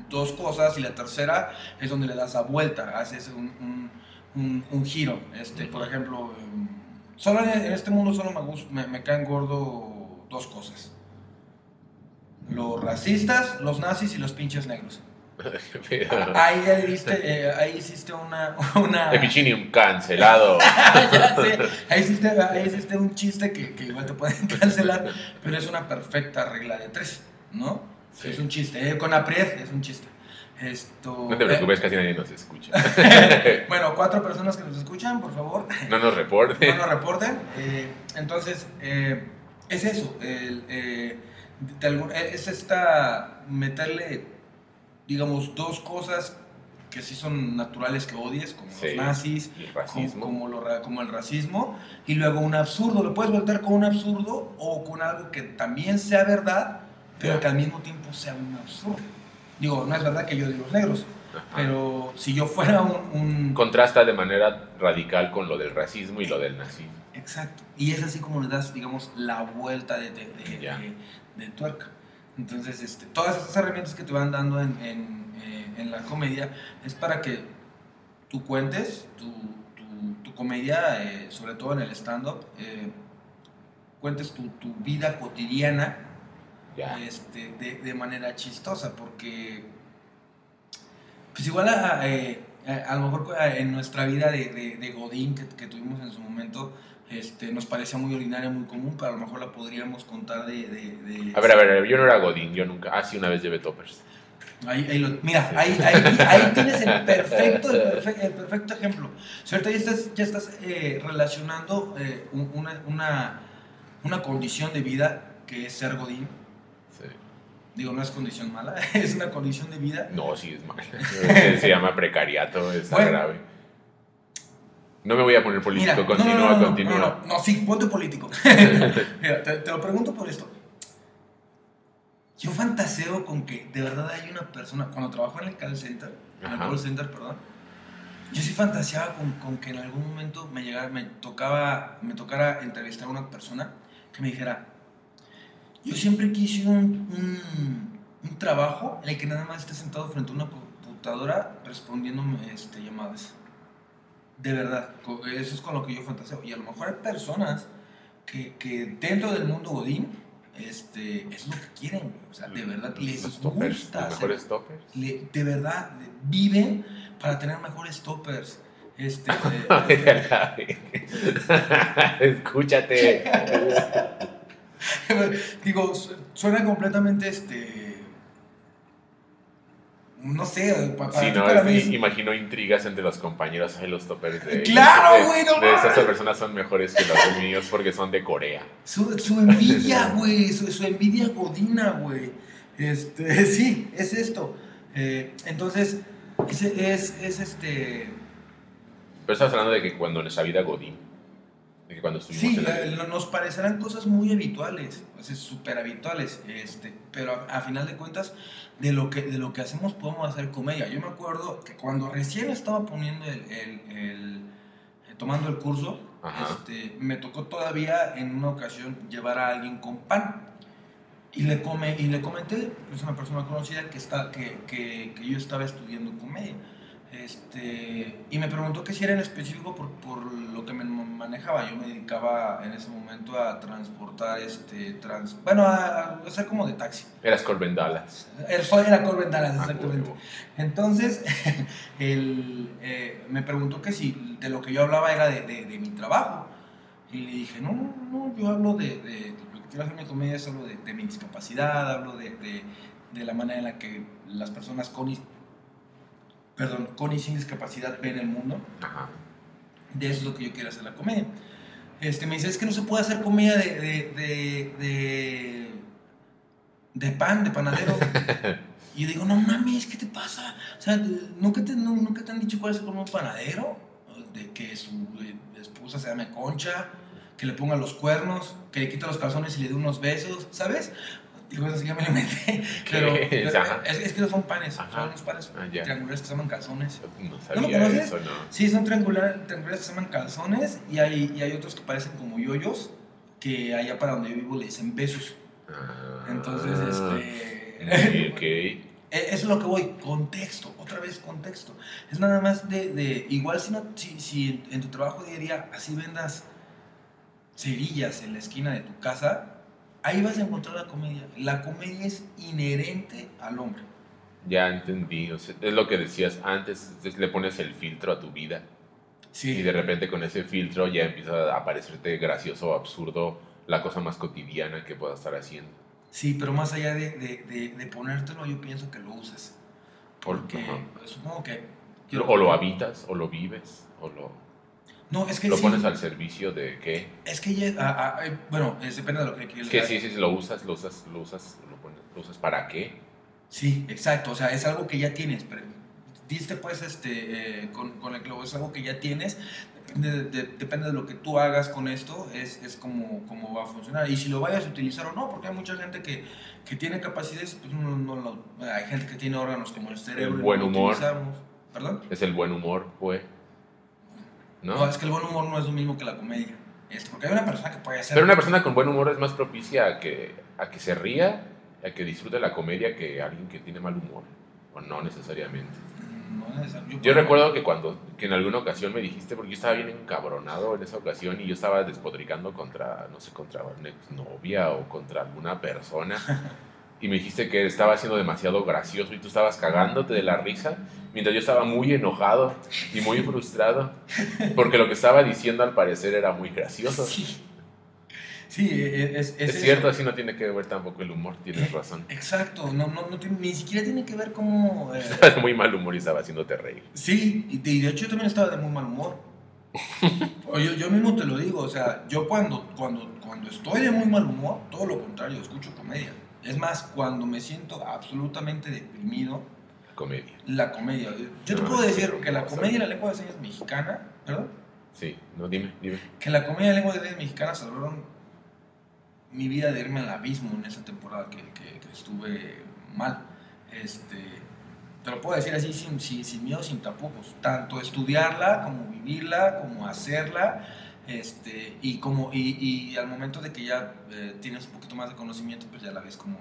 dos cosas y la tercera es donde le das la vuelta, haces un, un, un- un giro. Este, por ejemplo, em, solo en, en este mundo solo me, me, me caen gordo dos cosas. Los racistas, los nazis y los pinches negros. <laughs> Ahí ya le diste, eh, ahí hiciste una... <laughs> una Epicinium cancelado. <laughs> ya sé, ahí hiciste, ahí hiciste un chiste que, que igual te pueden cancelar, pero es una perfecta regla de tres, ¿no? Sí. Es un chiste, eh, con Apred es un chiste. Esto, No te eh, preocupes, casi nadie nos escucha. bueno, cuatro personas que nos escuchan, por favor, No nos reporte. no nos reporten. Eh, entonces, eh, es eso, el, eh, de algún- es esta, meterle, digamos, dos cosas que sí son naturales que odies, como Sí. los nazis, el como, como, lo como el racismo, y luego un absurdo, lo puedes voltear con un absurdo o con algo que también sea verdad, pero que al mismo tiempo sea un absurdo. Digo, no es verdad que yo de los negros, Ajá. pero si yo fuera un... un- Contrasta de manera radical con lo del racismo y lo del nazismo. Exacto. Y es así como le das, digamos, la vuelta de, de, de-. De- tuerca. Entonces, este, todas esas herramientas que te van dando en, en, eh, en la comedia es para que tú cuentes tu, tu- tu comedia, eh, sobre todo en el stand-up, eh, cuentes tu, tu vida cotidiana este, de, de manera chistosa, porque pues igual a, eh, a- lo mejor eh, en nuestra vida de, de- de Godín que, que tuvimos en su momento, este, nos parecía muy ordinaria, muy común, pero a lo mejor la podríamos contar de... de- A ver, a ver, yo no era Godín, yo nunca. Ah, sí, una vez llevé toppers. Ahí, ahí lo- mira, ahí, ahí, ahí tienes el perfecto, el perfe- el perfecto ejemplo. Ahorita ya estás, ya estás eh, relacionando eh, un- una, una, una condición de vida que es ser Godín. Digo, no es condición mala, <laughs> es una condición de vida No, sí es mal. <laughs> Se llama precariato, es Bueno. grave. No me voy a poner político, Mira, continúa, no, no, no, continúa. No, no, no, sí, ponte político. <laughs> Mira, te, te lo pregunto por esto. Yo fantaseo con que de verdad hay una persona, cuando trabajo en el call center, en el call center, perdón, yo sí fantaseaba con, con que en algún momento me llegara, me tocaba, me tocara entrevistar a una persona que me dijera, yo siempre quise un, un, un trabajo en el que nada más esté sentado frente a una computadora respondiéndome este, llamadas. De verdad, eso es con lo que yo fantaseo. Y a lo mejor hay personas que, que dentro del mundo Godín este, es lo que quieren. O sea, de verdad les Los toppers, gusta. los hacer- mejores toppers. le- de verdad, viven para tener mejores toppers. Este, <laughs> verga. <laughs> Escúchate. <laughs> <laughs> digo, su- suena completamente este. No sé, para, Sí, no, para es- mí es- imagino intrigas entre los compañeros. Ay, los toppers de. ¡Claro, de- güey, no De esas personas son mejores que los míos porque son de Corea. Su, su envidia, <laughs> güey, su, su envidia godina, güey. Este, <laughs> sí, es esto. Eh, entonces, es, es, es este... Pero estás hablando de que cuando en nuestra vida Godín De que cuando estuvimos Sí, en la- eh, no- nos parecerán cosas muy habituales, súper habituales, este, pero a, a final de cuentas, de lo, que, de lo que hacemos podemos hacer comedia. Yo me acuerdo que cuando recién estaba poniendo el, el- el- eh, tomando el curso, este, me tocó todavía en una ocasión llevar a alguien con pan. Y le, come, y le comenté, es una persona conocida que, está, que, que, que yo estaba estudiando comedia. Este, y me preguntó que si era en específico por, por lo que me manejaba. Yo me dedicaba en ese momento a transportar, este, trans, bueno, a, a hacer como de taxi. Eras Corbin Dallas. Era, soy era Corbin Dallas, Ah, exactamente. Entonces, <laughs> él, eh, me preguntó que si de lo que yo hablaba era de, de- de mi trabajo. Y le dije, no, no, no, yo hablo de, de- lo que quiero hacer mi comedia es hablo de, mi discapacidad, hablo de, de- de la manera en la que las personas con perdón, con y sin discapacidad ven el mundo. Ajá. De eso es lo que yo quiero hacer la comedia. Este, me dice, es que no se puede hacer comedia de, de, de, de, de pan, de panadero. <laughs> y yo digo, no mames, ¿qué te pasa? O sea, ¿nunca te, nu- nunca te han dicho cuál es como un panadero? De que su esposa se llame Concha, que le ponga los cuernos, que le quita los calzones y le dé unos besos, ¿sabes? Digo, eso sí ya me lo inventé. <laughs> Pero, es, es que no son panes, Ajá. son unos panes Ah, triangulares que se llaman calzones. No ¿No lo sabía conoces? eso, no. Sí, son triangular- triangulares que se llaman calzones y hay, y hay otros que parecen como yoyos que allá para donde yo vivo le dicen besos. Ah, Entonces, este... <laughs> ok. e- Eso es lo que voy, contexto, otra vez contexto. Es nada más de, de- igual si, no, si, si en, en tu trabajo día a día así vendas cerillas en la esquina de tu casa, ahí vas a encontrar la comedia. La comedia es inherente al hombre. Ya entendí. o sea, es lo que decías antes. es- Le pones el filtro a tu vida. Sí. Y de repente con ese filtro ya empieza a aparecerte gracioso o absurdo la cosa más cotidiana que puedas estar haciendo. Sí, pero más allá de, de, de- de ponértelo, yo pienso que lo usas. Porque Ajá. supongo que... O lo habitas, o lo vives, o lo, No, es que lo sí, pones al servicio de qué. Es que ya... ah, ah, eh, bueno, es- depende de lo que quieras. Es que sí, sí, sí, lo usas, lo usas, lo usas, lo, pones, lo usas para qué. Sí, exacto. O sea, es algo que ya tienes. Pero diste pues este, eh, con, con el globo, es algo que ya tienes. Depende de, de- depende de lo que tú hagas con esto, es, es como, como va a funcionar. Y si lo vayas a utilizar o no, porque hay mucha gente que, que tiene capacidades, pues no, no lo- hay gente que tiene órganos como el cerebro. El buen humor. utilizamos. ¿Perdón? Es el buen humor, pues. ¿No? No, es que el buen humor no es lo mismo que la comedia. Es porque hay una persona que puede hacer... Pero una persona con buen humor es más propicia a que, a que se ría, a que disfrute la comedia que alguien que tiene mal humor. O no necesariamente. No es necesario. Yo recuerdo que cuando, que en alguna ocasión me dijiste, porque yo estaba bien encabronado en esa ocasión y yo estaba despotricando contra, no sé, contra una exnovia o contra alguna persona. <laughs> Y me dijiste que estaba siendo demasiado gracioso y tú estabas cagándote de la risa, mientras yo estaba muy enojado y muy frustrado, porque lo que estaba diciendo al parecer era muy gracioso. Sí. Sí, e- es, Es, es eso. cierto, así no tiene que ver tampoco el humor, tienes razón. Exacto, no, no, no ni siquiera tiene que ver cómo... <laughs> eh, muy mal humor y estaba haciéndote reír. sí, y de, hecho yo también estaba de muy mal humor. <laughs> Yo, yo mismo te lo digo, o sea, yo cuando, cuando, cuando estoy de muy mal humor, todo lo contrario, escucho comedia. Es más, cuando me siento absolutamente deprimido, Comedia. la comedia. Yo te No, puedo decir que la ¿cómo comedia y la lengua de señas mexicana, ¿perdón? Sí, no, dime, dime. Que la comedia y la lengua de señas mexicana salvaron mi vida de irme al abismo en esa temporada que, que- que estuve mal. Este, te lo puedo decir así sin, sin, sin miedo, sin tapujos. Tanto estudiarla, como vivirla, como hacerla. Este, y, como, y, y al momento de que ya eh, tienes un poquito más de conocimiento, pues ya la ves como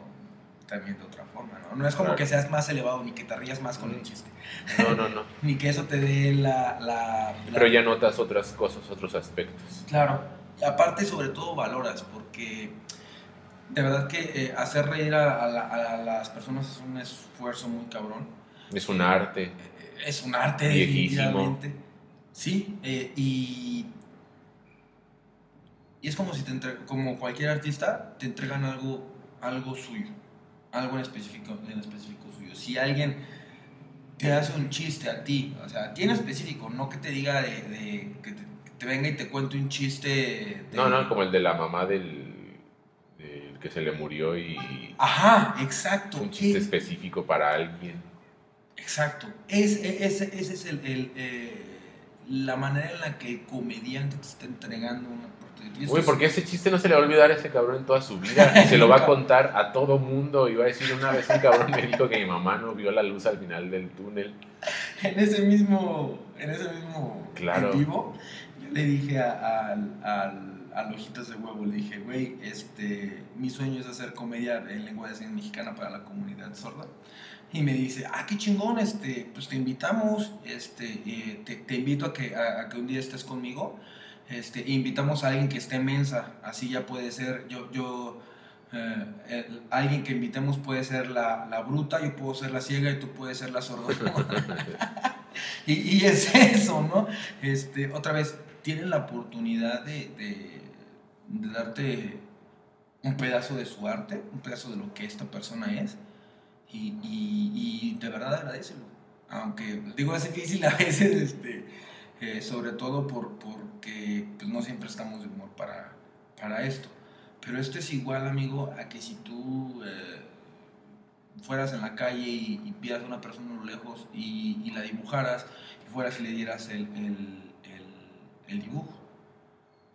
también de otra forma, ¿no? No es como Claro. que seas más elevado, ni que te rías más con el Mm. chiste, No, no, no. <laughs> ni que eso te dé la... la, la- Pero ya notas otras cosas, otros aspectos. Claro, y aparte sobre todo valoras, porque de verdad que eh, hacer reír a, a la- a las personas es un esfuerzo muy cabrón. Es un arte. Eh, Es un arte, Viejísimo. definitivamente. Sí, eh, y, y es como si te entre- como cualquier artista, te entregan algo, algo suyo, algo en específico, en específico suyo. Si alguien te hace un chiste a ti, o sea, a ti en específico, no que te diga de, de- que, te, venga y te cuente un chiste. de- No, no, como el de la mamá del, del que se le murió y Ajá, exacto. un chiste Es- específico para alguien. Exacto. Es, es- ese, ese es el, el, eh, la manera en la que el comediante te está entregando una. Uy, porque ese chiste no se le va a olvidar a ese cabrón en toda su vida. <laughs> Y se lo va a contar a todo mundo. Y va a decir una vez un cabrón me dijo que mi mamá no vio la luz al final del túnel. En ese mismo, en ese mismo Claro. en vivo, yo le dije a- al, al, al Ojitos de Huevo, le dije, güey, este, mi sueño es hacer comedia en lengua de señas mexicana para la comunidad sorda. Y me dice, ah, qué chingón, este, pues te invitamos, este, eh, te, te invito a que, a, a que un día estés conmigo, este, invitamos a alguien que esté mensa, así ya puede ser, yo, yo, eh, alguien que invitemos puede ser la, la bruta, yo puedo ser la ciega y tú puedes ser la sorda. <laughs> y, es eso, ¿no? Este, otra vez, tienen la oportunidad de, darte un pedazo de su arte, un pedazo de lo que esta persona es, y de verdad agradecelo. Aunque, digo, es difícil a veces, este, eh, sobre todo por, porque pues, no siempre estamos de humor para, para esto. Pero esto es igual, amigo, a que si tú eh, fueras en la calle y, y vieras a una persona a lo lejos y, y la dibujaras, y fueras y le dieras el, el- el- el dibujo.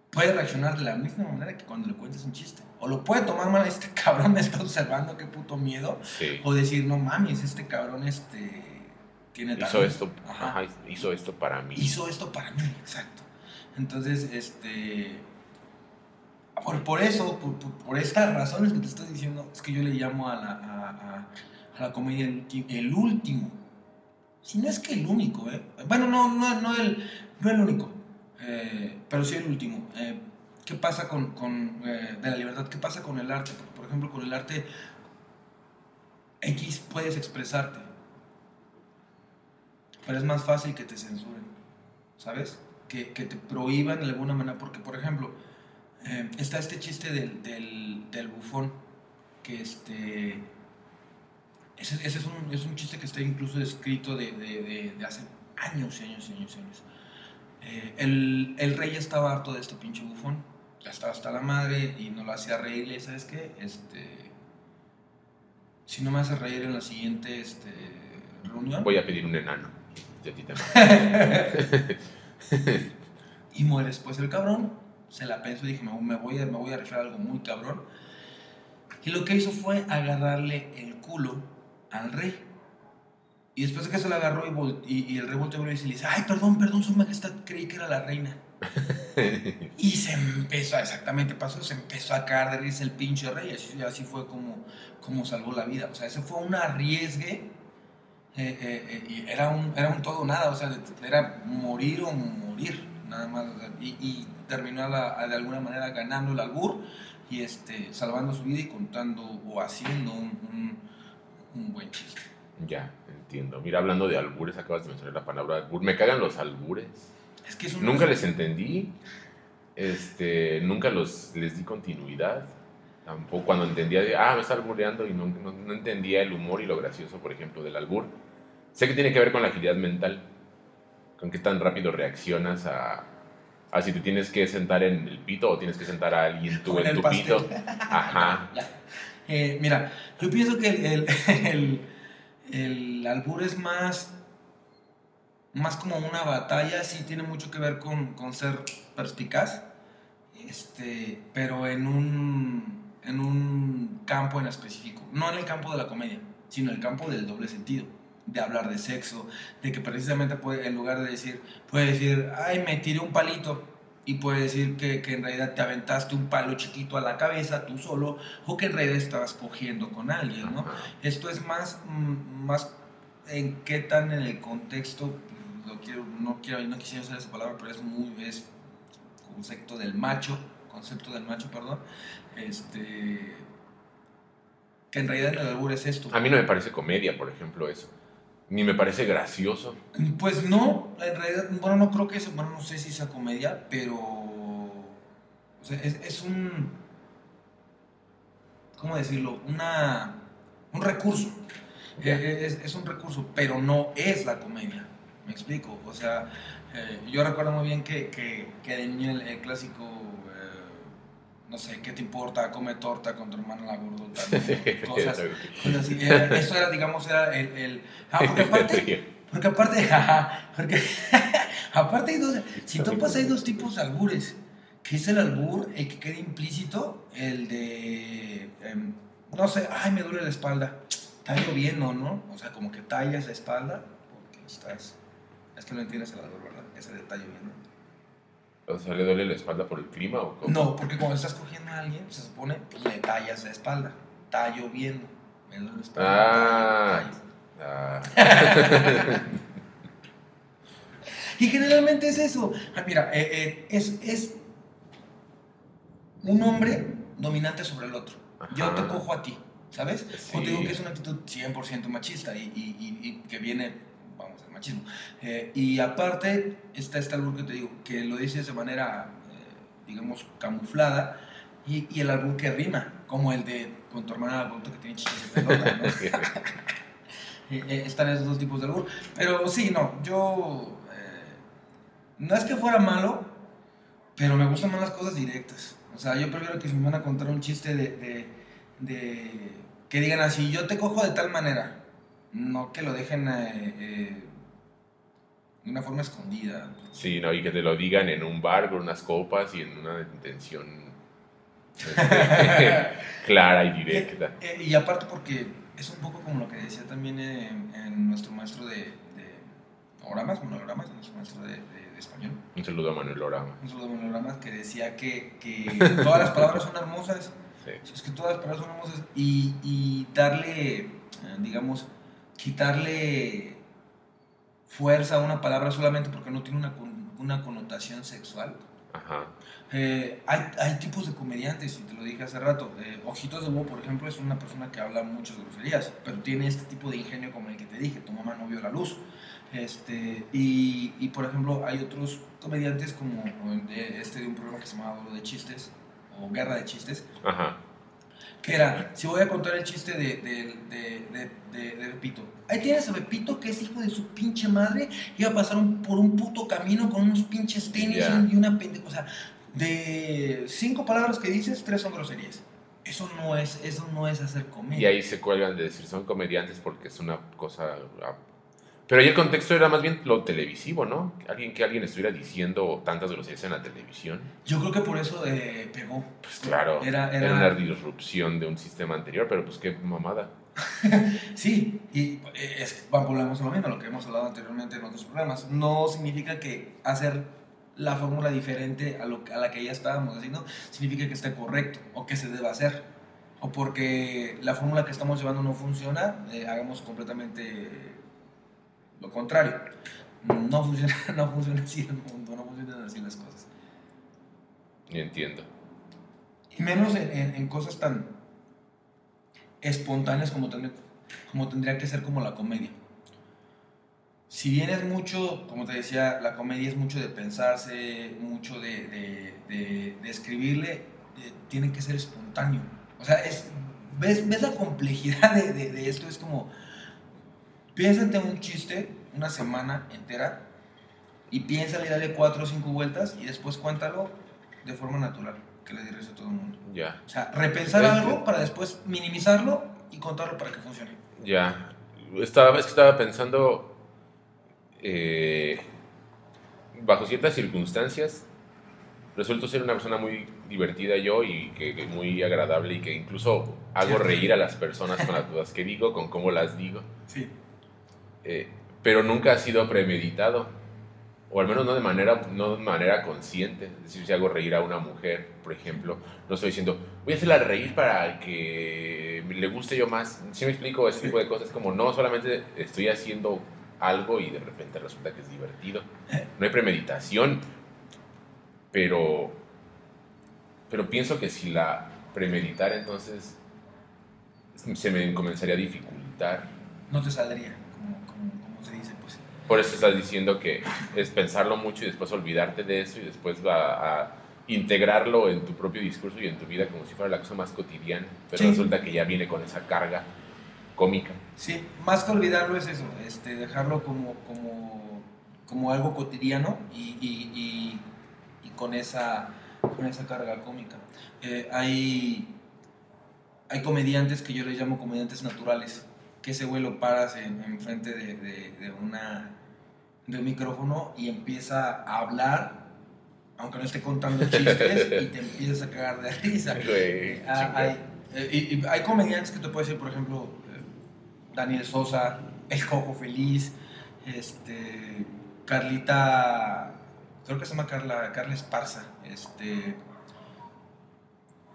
Puede reaccionar de la misma manera que cuando le cuentas un chiste. O lo puede tomar mal, este <laughs> cabrón me está observando, qué puto miedo. Sí. O decir, no mames, este cabrón este, tiene Hizo talento". esto, Ajá. hizo esto para mí. Hizo esto para mí, exacto. Entonces, este. Por, por eso, por, por- estas razones que te estoy diciendo, es que yo le llamo a la, a, a- a la comedia el último. Si no es que el único, ¿eh? Bueno, no, no, no, el, no el único, eh, pero sí el último. Eh, ¿Qué pasa con, con, eh, de la libertad? ¿Qué pasa con el arte? Porque, por ejemplo, con el arte X puedes expresarte, pero es más fácil que te censuren, ¿sabes? Que, que te prohíban de alguna manera, porque, por ejemplo, eh, está este chiste del, del, del bufón, que este... Ese, ese es, un, es un chiste que está incluso escrito de, de- de- de hace años y años y años años. Eh, el, el rey estaba harto de este pinche bufón, ya estaba hasta la madre y no lo hacía reír, y ¿sabes qué? Este, si no me hace reír en la siguiente este, reunión, Voy a pedir un enano. Y a ti te <laughs> y muere después el cabrón. Se la pensó y dije, me, me voy a, me voy a rifar algo muy cabrón. Y lo que hizo fue agarrarle el culo al rey. Y después de que se lo agarró y, vol- y- y el rey volteó y le dice, ay, perdón, perdón, su majestad, creí que era la reina. <laughs> Y se empezó, exactamente pasó, se empezó a caer de risa el pinche rey. Así, así fue como, como salvó la vida. O sea, ese fue un arriesgue. Eh, eh, eh, y era un, era un todo nada. O sea, era morir o morir. Nada más. o sea, y, y terminó a la- a de alguna manera ganando el albur y este, salvando su vida y contando o haciendo un, un- un buen chiste. Ya, entiendo. Mira, hablando de albures, acabas de mencionar la palabra albur. Me cagan los albures. Es que es un Nunca les entendí. Este, nunca los, les di continuidad. Tampoco cuando entendía ah, me está albureando y no, no- no entendía el humor y lo gracioso, por ejemplo, del albur. Sé que tiene que ver con la agilidad mental, con qué tan rápido reaccionas a, a si te tienes que sentar en el pito o tienes que sentar a alguien tú en el tu pastel. pito. <laughs> Ajá. <laughs> Eh, mira, yo pienso que el, el, <laughs> el- el albur es más, más como una batalla, sí tiene mucho que ver con, con ser perspicaz, este, pero en un, en un campo en específico, no en el campo de la comedia, sino en el campo del doble sentido, de hablar de sexo, de que precisamente puede, en lugar de decir, puede decir, ay, me tiré un palito, y puede decir que, que en realidad te aventaste un palo chiquito a la cabeza tú solo, o que en realidad estabas cogiendo con alguien, ¿no? Esto es más, mm, más en qué tan en el contexto, lo quiero, no quiero, no quisiera usar esa palabra, pero es muy, es concepto del macho, concepto del macho, perdón, este, que en realidad en el albur es esto. A mí no me parece comedia, por ejemplo, eso. Ni me parece gracioso. Pues no, en realidad, bueno, no creo que eso, bueno, no sé si sea comedia, pero, o sea, es, es un, ¿cómo decirlo? Una, un recurso. Ya. Eh, Es, es un recurso, pero no es la comedia. ¿Me explico? O sea, eh, yo recuerdo muy bien que, que, que de niño el, el clásico, eh, no sé, ¿qué te importa? Come torta con tu hermana la gordota. <laughs> ¿no? Cosas, cosas así. Era- eso era, digamos, era el... el ah, porque <laughs> aparte, porque aparte, <laughs> jaja, porque, Aparte hay dos, si topas hay dos tipos de albures, que es el albur, el que queda implícito, el de, em, no sé, ay, me duele la espalda, está lloviendo, ¿no? O sea, como que tallas la espalda, porque estás, es que no entiendes el albur, ¿verdad? Ese de está lloviendo. O sea, ¿le duele la espalda por el clima o cómo? No, porque cuando estás cogiendo a alguien, se supone, pues le tallas la espalda, está lloviendo, me duele la espalda. Ah. Ah. <laughs> Y generalmente es eso. Ah, mira, eh, eh, es, es un hombre dominante sobre el otro. Yo te cojo a ti, ¿sabes? Sí. O te digo que es una actitud 100% machista y, y- y- y que viene, vamos, del machismo. Eh, y aparte está este albur que te digo, que lo dices de manera, eh, digamos, camuflada y, y el albur que rima, como el de con tu hermana la que tiene chichis de pelota, ¿no? <laughs> <laughs> Eh, eh, están esos dos tipos de albur. Pero sí, no, yo. eh, no es que fuera malo, pero me gustan más las cosas directas. O sea, yo prefiero que si me van a contar un chiste de. de- de- que digan así, yo te cojo de tal manera. No que lo dejen eh, eh, de una forma escondida. Sí, no, y que te lo digan en un bar con unas copas y en una intención este, <laughs> clara y directa. Eh, y aparte porque es un poco como lo que decía también en, en nuestro maestro de, de monogramas, monogramas, nuestro maestro de, de- de español. Un saludo a Manuel Lorama. un saludo de monogramas que decía que, que todas las palabras son hermosas, Sí. es que todas las palabras son hermosas y, y darle, eh, digamos, quitarle fuerza a una palabra solamente porque no tiene una, una connotación sexual. Ajá. Eh, hay, hay tipos de comediantes, y te lo dije hace rato. Eh, Ojitos de Búho, por ejemplo, es una persona que habla muchas groserías, pero tiene este tipo de ingenio como el que te dije, tu mamá no vio la luz. Este, y, y, por ejemplo, hay otros comediantes como este de un programa que se llamaba Duelo de Chistes, o Guerra de Chistes, Ajá. Que era, si voy a contar el chiste de, de, de, de, Pepito. Ahí tienes a Pepito, que es hijo de su pinche madre, iba a pasar un- por un puto camino con unos pinches tenis y una pendeja. O sea, de cinco palabras que dices, tres son groserías. Eso no es, eso no es hacer comedia. Y ahí se cuelgan de decir son comediantes porque es una cosa. Pero ahí el contexto era más bien lo televisivo, ¿no? Alguien que alguien estuviera diciendo tantas groserías en la televisión. Yo creo que por eso eh, pegó. Pues claro, Era- era, era- una disrupción de un sistema anterior, pero pues qué mamada. <laughs> Sí, y eh, es, volvemos a lo mismo, lo que hemos hablado anteriormente en otros programas. No significa que hacer la fórmula diferente a, lo, a la que ya estábamos haciendo significa que esté correcto o que se deba hacer. O porque la fórmula que estamos llevando no funciona, eh, hagamos completamente lo contrario. No funciona, <laughs> no funciona así el mundo, no funcionan así las cosas. Entiendo. Y menos en, en- en cosas tan espontáneas como, tendría- como tendría que ser como la comedia. Si bien es mucho, como te decía, la comedia es mucho de pensarse, mucho de, de- de- de escribirle, eh, tiene que ser espontáneo. O sea, es, ¿ves, ves la complejidad de esto? Es como, piénsate un chiste una semana entera y piénsale y dale cuatro o cinco vueltas y después cuéntalo de forma natural, que le dé risa a todo el mundo. Ya, O sea, repensar Es que- algo para después minimizarlo y contarlo para que funcione. ya. Estaba, es que estaba pensando. eh, bajo ciertas circunstancias, resulto ser una persona muy divertida yo y que, que muy agradable y que incluso hago reír a las personas con las cosas que digo, con cómo las digo. Sí. Eh, pero nunca ha sido premeditado. O al menos no de manera, no de manera consciente. Es decir, si hago reír a una mujer, por ejemplo, no estoy diciendo, voy a hacerla reír para que le guste yo más. Si me explico ese tipo de cosas, como no solamente estoy haciendo algo y de repente resulta que es divertido. No hay premeditación, pero, pero pienso que si la premeditara, entonces se me comenzaría a dificultar. No te saldría, como, como, como se dice, pues. Por eso estás diciendo que es pensarlo mucho y después olvidarte de eso y después va a integrarlo en tu propio discurso y en tu vida como si fuera la cosa más cotidiana. Pero Sí. resulta que ya viene con esa carga cómica. Sí, más que olvidarlo es eso, este, dejarlo como, como, como algo cotidiano y, y, y- y con, esa, con esa carga cómica. Eh, hay, hay comediantes que yo les llamo comediantes naturales, que ese güey lo paras en, en frente de, de- de una, de un micrófono y empieza a hablar, aunque no esté contando chistes, y te empieza a cagar de risa. <laughs> Güey, Ah, chingón. hay, eh, y, y hay comediantes que te puedo decir, por ejemplo, eh, Daniel Sosa, <laughs> El Cojo Feliz, este, Carlita, creo que se llama Carla, Carla Esparza, este,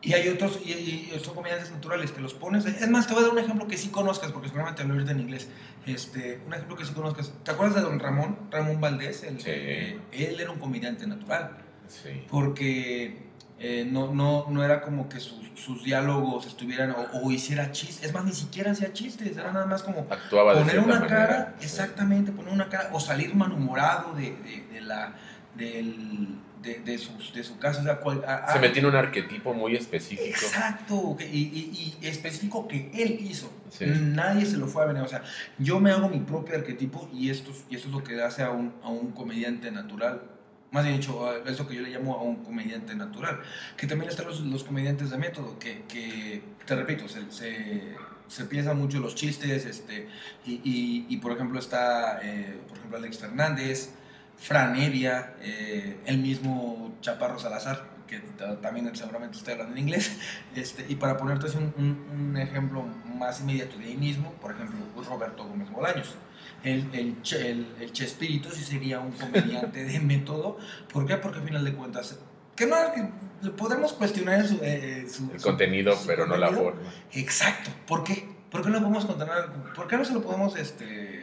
y hay otros, y, y son comediantes naturales que los pones. Es más, te voy a dar un ejemplo que sí conozcas, porque seguramente hablo ahorita en inglés. Este, un ejemplo que sí conozcas. ¿Te acuerdas de don Ramón? Ramón Valdés. El- Sí. eh, él era un comediante natural Sí. porque eh, no, no, no era como que sus, sus diálogos estuvieran o, o hiciera chistes, es más, ni siquiera hacía chistes, era nada más como Actuaba poner una manera. cara, exactamente, poner una cara, o salir malhumorado de, de, de la, del, de, de, su, de su casa, o sea, cual- a- a- Se metió en un arquetipo muy específico. Exacto, y, y- y específico que él hizo. Sí. Nadie se lo fue a venir. O sea, yo me hago mi propio arquetipo y esto, es- y esto es lo que hace a un, a un comediante natural. Más bien dicho, a- es lo que yo le llamo a un comediante natural. Que también están los, los comediantes de método, que, que te repito, se, se, se piensan mucho los chistes. Este, y, y- y, por ejemplo está, eh, por ejemplo, Alex Fernández, Fran Evia, eh, el mismo Chaparro Salazar, que ta- también seguramente estoy hablando en inglés. <laughs> Este, y para ponerte un, un- un ejemplo más inmediato de ahí mismo, por ejemplo, Roberto Gómez Bolaños. El, el, che, el, el Chespirito sí sería un comediante de <laughs> método. ¿Por qué? Porque al final de cuentas, que no, le podemos cuestionar su, eh, su- El su- contenido, su pero no la forma. Exacto. ¿Por qué? ¿Por qué no podemos contener- ¿Por qué no se lo podemos este,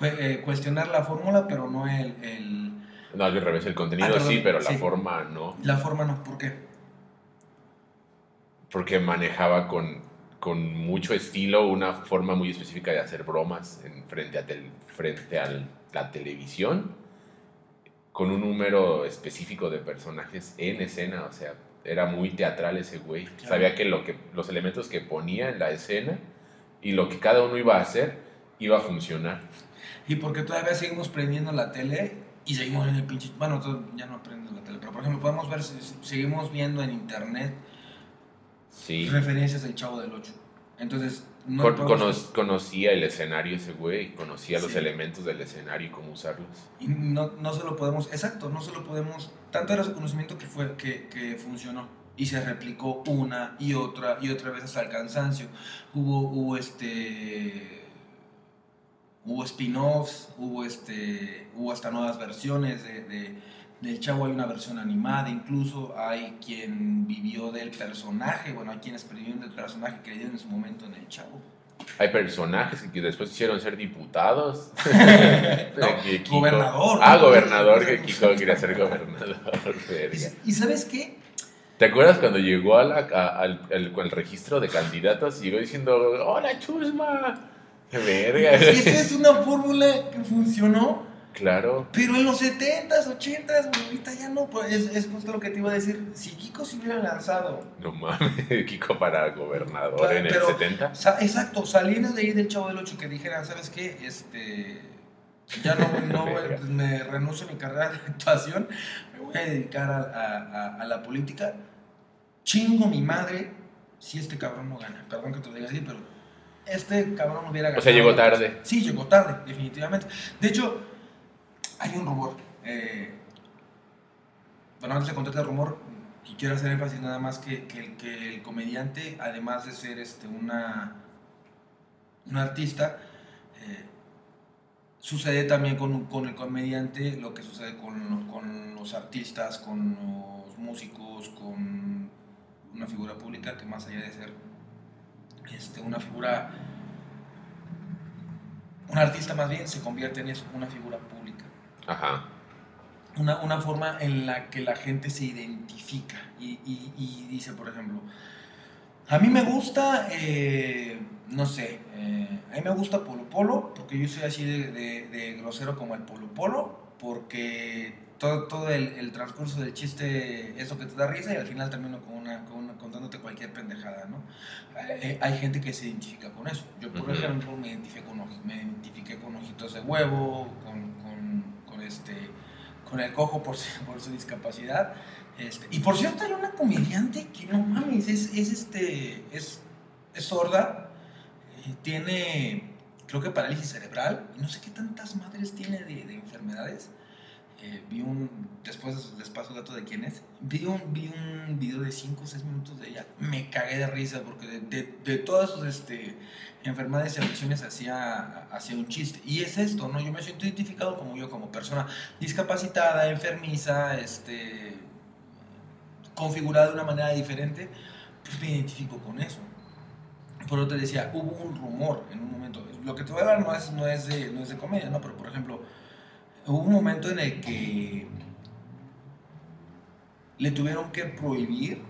eh, cuestionar la fórmula, pero no el, el- No, al revés, el contenido Ah, perdón, sí, pero la sí. forma no. la forma no? ¿Por qué? Porque manejaba con, con mucho estilo una forma muy específica de hacer bromas en, frente a, tel- frente a la televisión, con un número específico de personajes en escena. O sea, era muy teatral ese güey. Claro. Sabía que, lo que los elementos que ponía en la escena y lo que cada uno iba a hacer iba a funcionar. Y porque todavía seguimos prendiendo la tele y seguimos en el pinche. Bueno, ya no prenden la tele, pero por ejemplo, podemos ver, seguimos viendo en internet Sí. referencias del Chavo del 8. Entonces, no Con- cono- conocía el escenario ese güey, conocía los elementos del escenario y cómo usarlos. Y no, no se lo podemos, exacto, no se lo podemos, tanto era su conocimiento que, fue, que, que funcionó y se replicó una y otra y otra vez hasta el cansancio. Hubo, hubo este, hubo spin-offs, hubo este, hubo hasta nuevas versiones de, de- del Chavo, hay una versión animada incluso, hay quien vivió del personaje, bueno, hay quienes vivieron del personaje que le dieron en su momento en el Chavo. Hay personajes que después quisieron ser diputados. <laughs> <laughs> No, gobernador. Ah, gobernador, que Kiko quería ser gobernador. <laughs> ¿Y, y sabes qué? ¿Te acuerdas cuando llegó a la- a- al, al- al registro de candidatos y llegó diciendo, hola Chusma? ¡Qué verga! Esa es una fórmula que funcionó, Claro. pero en los 70s, 80s, güey, ahorita ya no. pues, es, es justo lo que te iba a decir. Si Kiko se hubiera lanzado, No mames, <laughs> Kiko para gobernador en el pero- 70. sa- exacto, saliendo de ahí del Chavo del 8 que dijeran, ¿sabes qué? Este. Ya no, <laughs> me renuncio a mi carrera de actuación, me voy a dedicar a, a- a- a la política. Chingo mi madre si este cabrón no gana. Perdón que te lo diga así, pero este cabrón hubiera ganado. O sea, llegó tarde. Sí, llegó tarde, definitivamente. De hecho, hay un rumor. eh, bueno, antes de contarte el rumor, y quiero hacer énfasis nada más que, que el, que el comediante, además de ser este, una, un artista, eh, sucede también con, con el comediante lo que sucede con, con los artistas, con los músicos, con una figura pública que más allá de ser este, una figura, un artista más bien, se convierte en eso, una figura pública Ajá. una, una forma en la que la gente se identifica y, y- y dice, por ejemplo, a mí me gusta, eh, no sé, eh, a mí me gusta Polo Polo, porque yo soy así de, de- de grosero como el Polo Polo, porque todo, todo el, el transcurso del chiste es lo que te da risa y al final termino con una, con una- contándote cualquier pendejada, ¿no? Eh, hay gente que se identifica con eso. Yo, por Ujú. ejemplo, me identifiqué con, me identifiqué con ojitos de huevo, con, con, con este con el cojo por, su- por su discapacidad. Este, y por cierto, hay una comediante que no mames, es, es, este, es, es sorda, eh, tiene, creo que parálisis cerebral, y no sé qué tantas madres tiene de, de enfermedades. Eh, vi un, después les paso dato de quién es, vi un, vi un video de 5 o 6 minutos de ella, me cagué de risa porque de, de, de todas sus este, enfermedades y afecciones hacía, hacía un chiste. Y es esto, ¿no? Yo me siento identificado como yo, como persona discapacitada, enfermiza, este, configurada de una manera diferente, pues me identifico con eso. Por eso te decía, hubo un rumor en un momento. Lo que te voy a hablar no es, no es, de, no es de comedia, ¿no? Pero, por ejemplo, hubo un momento en el que le tuvieron que prohibir,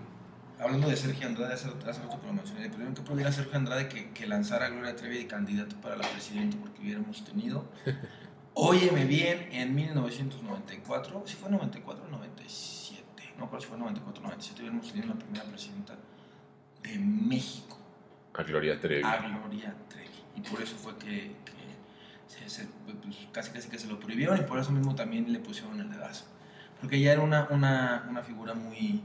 hablando de Sergio Andrade, hace, hace rato que lo mencioné, le tuvieron que prohibir a Sergio Andrade que, que lanzara a Gloria Trevi de candidato para la presidenta porque hubiéramos tenido, <laughs> óyeme bien, en 1994, si fue 94 o 97, no creo si fue 94 o 97, hubiéramos tenido la primera presidenta de México, A Gloria Trevi. a Gloria Trevi. Y por eso fue que se- se- pues, casi, casi que se lo prohibieron y por eso mismo también le pusieron el dedazo. Porque ella era una, una, una figura muy...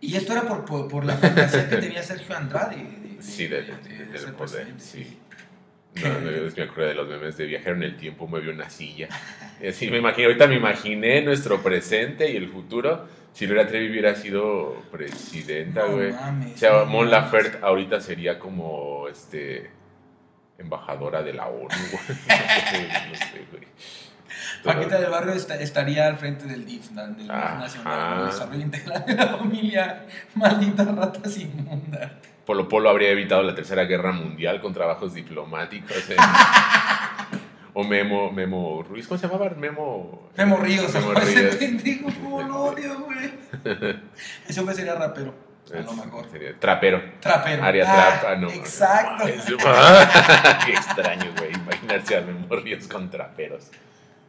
Y esto era por, por, por la fantasía que tenía Sergio Andrade. De, de- <laughs> Sí, de- de- de- de del poder, sí. No, no, yo me acuerdo de los memes de viajero en el tiempo, mueve una silla. <laughs> Así me imagino, ahorita me imaginé nuestro presente y el futuro. Si Gloria Trevi hubiera sido presidenta, No güey. mames, o sea, no Mon. Laferte ahorita sería como este embajadora de la ONU, güey. <laughs> no sé, güey. Paquita del Barrio esta- estaría al frente del DIF, del DIF. Nacional, el Desarrollo Integral de la Familia, <laughs> maldita ratas inmunda. Polo Polo habría evitado la Tercera Guerra Mundial con trabajos diplomáticos. eh. <laughs> o Memo, Memo Ruiz, ¿cómo se llamaba? Memo... Memo Ríos, Memo ese Ríos. pendejo, cómo lo odio, güey. Ese hombre sería rapero, a lo mejor. Sería trapero. Trapero. Área Ah, trap, ah, no. Exacto. <laughs> Qué extraño, güey. Imaginarse a Memo Ríos con traperos.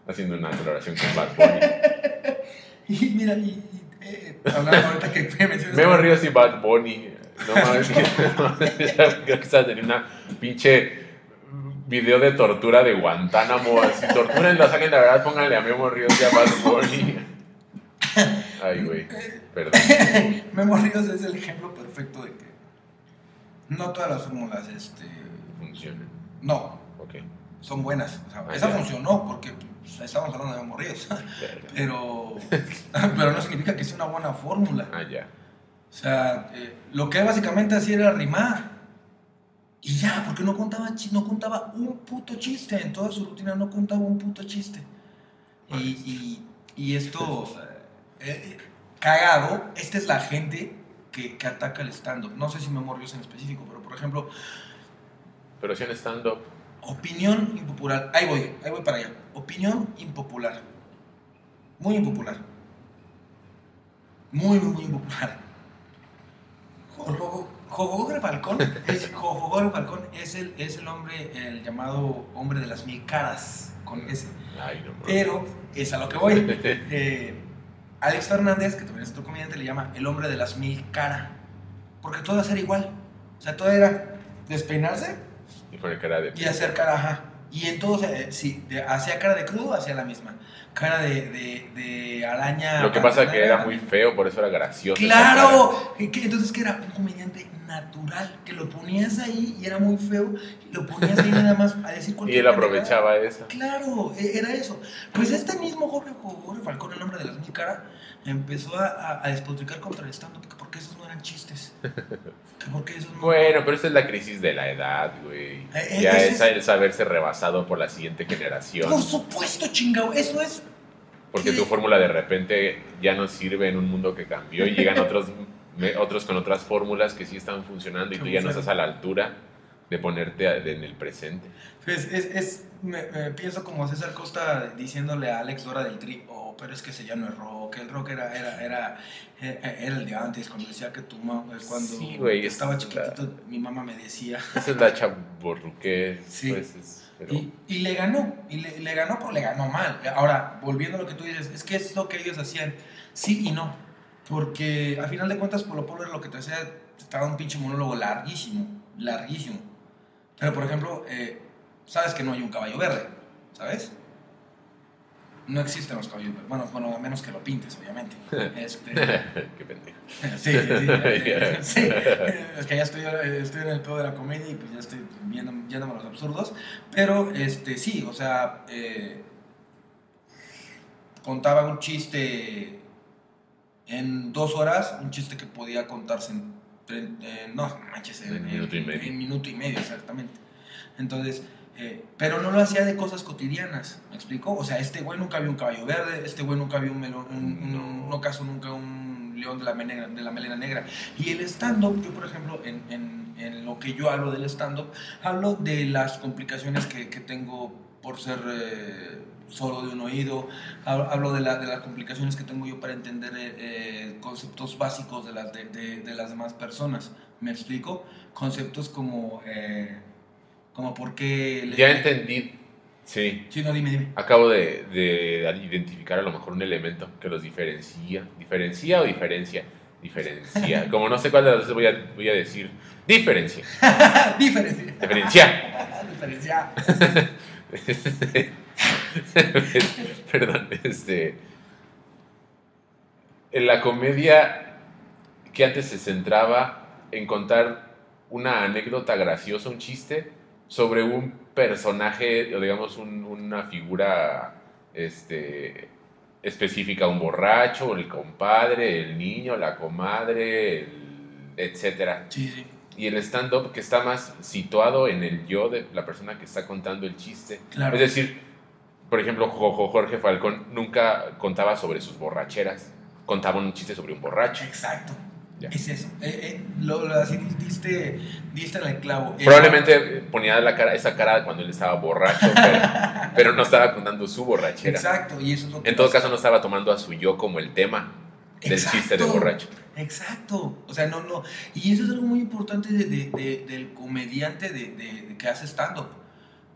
Haciendo una colaboración con Bad Bunny. <laughs> Y mira, y, y, eh, hablando ahorita que me mencionas. Memo Ríos y Bad Bunny. No <laughs> mames. Creo que estaba teniendo una pinche video de tortura de Guantánamo. Así, torturenlo, saquen la verdad, pónganle a Memo Ríos y a Bad Bunny. Ay, güey. Perdón. <laughs> Memo Ríos es el ejemplo perfecto de que no todas las fórmulas, este. Funciona. No, Ok. son buenas. O sea, Ah, esa ya. funcionó porque pues, estamos hablando de Memo Ríos. <laughs> Pero, <laughs> pero no significa que sea una buena fórmula. Ah, ya. O sea, eh, lo que él básicamente hacía era rimar. Y ya, porque no contaba, no contaba un puto chiste. En toda su rutina no contaba un puto chiste. Y, y- y esto, eh, eh, cagado, esta es la gente que, que ataca el stand-up. No sé si me Ríos en específico, pero por ejemplo, Pero si en stand-up. opinión impopular. Ahí voy, ahí voy para allá. Opinión impopular. Muy impopular. Muy, muy, muy impopular. Jogo- Jogogre Falcón es, Jogogre Falcón es el, es el hombre, el llamado hombre de las mil caras, con ese. Ay, no. Pero es a lo que voy. <laughs> Eh, Alex Fernández, que también es otro comediante, le llama el hombre de las mil caras. Porque todo era igual. O sea, todo era despeinarse Y pone cara de. y hacer cara, ajá. Y entonces, sí, de- hacía cara de crudo, hacía la misma. Cara de, de, de araña. Lo que pasa es que era muy feo, por eso era gracioso. ¡Claro! Entonces que era un comediante natural, que lo ponías ahí y era muy feo, y lo ponías ahí nada más a decir <laughs> Y cualquier él pendejada. aprovechaba eso. Claro, e- era eso. Pues este mismo Jorge, Jorge Falcón, el hombre de las mil caras, empezó a, a, a despotricar contra el stand-up, que porque esos chistes. <laughs> Que porque esos no... Bueno, pero esa es la crisis de la edad, güey. Eh, Ya ese es es- el saberse rebasado por la siguiente generación. Por supuesto, chingado, eso es... Porque tu fórmula de repente ya no sirve en un mundo que cambió y llegan otros, <laughs> me- otros con otras fórmulas que sí están funcionando y tú ya no estás a la altura de ponerte en el presente. Pues es, es me, pienso como César Costa diciéndole a Alex Dora del Tri, oh, pero es que ese ya no es rock, el rock era, era, era, era, era el de antes, cuando decía que tu mamá, cuando Sí, es estaba la- chiquitito, mi mamá me decía, Esa es la chaborruqués. Sí. Pues, es- pero- Y, y le ganó, y le, le ganó, pero le ganó mal. Ahora, volviendo a lo que tú dices, es que es lo que ellos hacían, sí y no. Porque al final de cuentas, Polo Polo era lo que te hacía, estaba un pinche monólogo larguísimo, larguísimo. Pero por ejemplo, eh, sabes que no hay un caballo verde, ¿sabes? no existen los caballos verdes. Bueno, bueno, a menos que lo pintes, obviamente. <laughs> Este, Qué pendejo. <laughs> sí, sí, sí, eh, <laughs> sí. Es que ya estoy, estoy en el pedo de la comedia y pues ya estoy viendo, yéndome a los absurdos. Pero este, sí, o sea, eh, contaba un chiste en dos horas, un chiste que podía contarse en, en- no, manches, en, En minuto y medio. en minuto y medio, exactamente. Entonces, eh, pero no lo hacía de cosas cotidianas, ¿me explico? O sea, este güey nunca vio un caballo verde, este güey nunca vio un melón, un, un- no cazó nunca un león de la, melena, de la melena negra. Y el stand-up, yo por ejemplo, en, en- en lo que yo hablo del stand-up, hablo de las complicaciones que, que tengo por ser eh, solo de un oído, hablo, hablo de, la- de las complicaciones que tengo yo para entender eh, eh, conceptos básicos de las, de, de- de las demás personas. ¿Me explico? Conceptos como, eh, como por qué... le- Ya entendí. Sí. Sí, no, dime, dime. Acabo de, de identificar a lo mejor un elemento que los diferencia. ¿Diferencia o diferencia? Diferencia. <laughs> Como no sé cuál de las dos voy a, voy a decir. Diferencia. <laughs> Diferencia. Diferencia. Diferencia. <laughs> Perdón, este. En la comedia que antes se centraba en contar una anécdota graciosa, un chiste, sobre un personaje, o digamos un- una figura este, específica, un borracho, el compadre, el niño, la comadre, etcétera. Sí, sí. Y el stand-up que está más situado en el yo de la persona que está contando el chiste. Claro. Es decir, por ejemplo, Jo- Jo- Jorge Falcón nunca contaba sobre sus borracheras, contaba un chiste sobre un borracho. Exacto. Ya. Es eso. Eh, eh, lo, lo- así diste, diste en el clavo. Eh, Probablemente ponía la cara, esa cara cuando él estaba borracho, pero, <laughs> pero no estaba contando su borrachera. Exacto. Y eso es lo que En todo pasa. caso, no estaba tomando a su yo como el tema del Exacto. chiste de borracho. Exacto. O sea, no, no. Y eso es algo muy importante de- de- de- del comediante de, de- de que hace stand-up.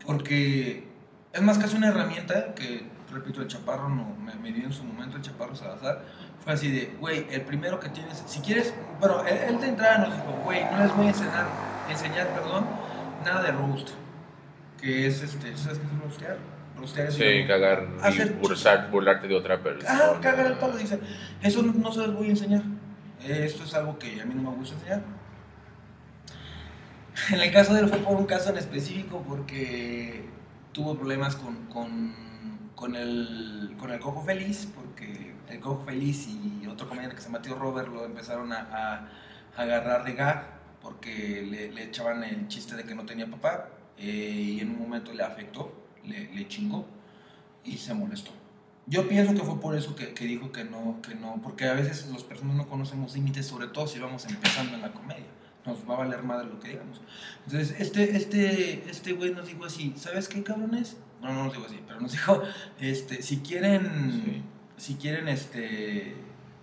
Porque es más casi una herramienta que, repito, el chaparro no, me, me dio en su momento, el chaparro Salazar. Fue así de, güey, el primero que tienes, si quieres, bueno, él, él de entrada nos dijo, güey, no les voy a enseñar, enseñar, perdón, nada de roast. Que es este, ¿sabes qué es roastear? Roastear es Sí, digamos, cagar y hacer burlar- burlarte de otra persona. Ah, cagar el palo, dice. Eso no, no se los voy a enseñar. Esto es algo que a mí no me gusta enseñar. <laughs> En el caso de él fue por un caso en específico porque tuvo problemas con, con, con el, con el Cojo Feliz, el Cojo Feliz y otro comediante que se llama Tío Robert lo empezaron a, a- a agarrar de gag porque le, le echaban el chiste de que no tenía papá eh, y en un momento le afectó, le, le chingó y se molestó. Yo pienso que fue por eso que, que dijo que no, que no, porque a veces las personas no conocemos límites, sobre todo si vamos empezando en la comedia. Nos va a valer madre lo que digamos. Entonces, este, este, este güey nos dijo así, ¿sabes qué, cabrones? No, no nos dijo así, pero nos dijo, este, si quieren, si quieren, este,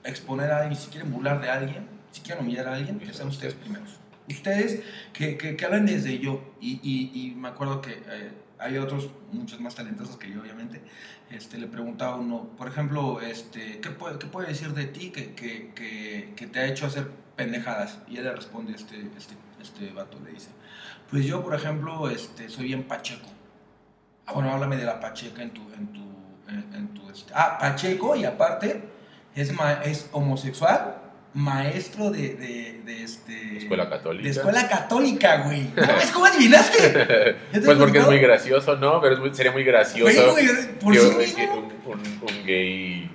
exponer a alguien, si quieren burlar de alguien, si quieren humillar a alguien, que sean ustedes primeros. Ustedes que, que, que hablen desde yo. Y, y, y me acuerdo que eh, hay otros, muchos más talentosos que yo, obviamente, este, le preguntaba a uno, por ejemplo, este, ¿qué, puede, ¿qué puede decir de ti que, que, que, que te ha hecho hacer pendejadas? Y él le responde, este, este, este vato le dice, pues yo, por ejemplo, este, soy bien pacheco. Ah, bueno, háblame de la pacheca en tu, en tu, en, tu, ah, pacheco y aparte es, ma- es homosexual, maestro de, de, de este... Escuela católica. De escuela católica, güey. <laughs> ¿No mames, ¿Cómo adivinaste? <laughs> ¿Ya te pues porque es muy gracioso, ¿no? Pero es muy- sería muy gracioso Güey, güey, por que sí mismo. un- un- un gay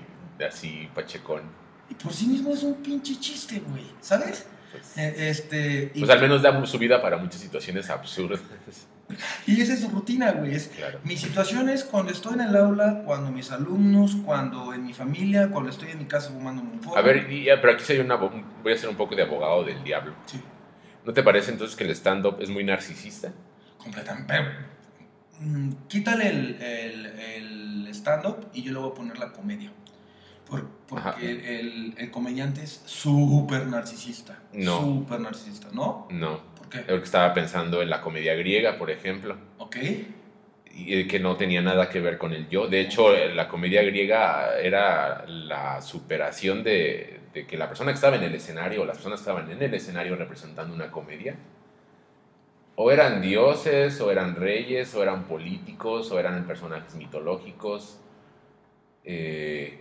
así pachecón. Y por sí mismo es un pinche chiste, güey. ¿Sabes? Pues, Eh, Este. Y, pues al menos da su vida para muchas situaciones absurdas. Y esa es su rutina, güey. Es, Claro. mi situación es cuando estoy en el aula, cuando mis alumnos, cuando en mi familia, cuando estoy en mi casa fumando un foro. A ver, y, pero aquí soy una, voy a ser un poco de abogado del diablo. Sí, ¿No te parece entonces que el stand-up es muy narcisista? completamente. Mm, quítale el, el, el stand-up y yo le voy a poner la comedia. Por- porque el, el comediante es súper narcisista. No. Súper narcisista, ¿no? No. ¿Por qué? Creo que estaba pensando en la comedia griega, por ejemplo, Ok. y eh, que no tenía nada que ver con el yo. De hecho, eh, la comedia griega era la superación de, de que la persona que estaba en el escenario, o las personas que estaban en el escenario representando una comedia, o eran dioses, o eran reyes, o eran políticos, o eran personajes mitológicos, eh,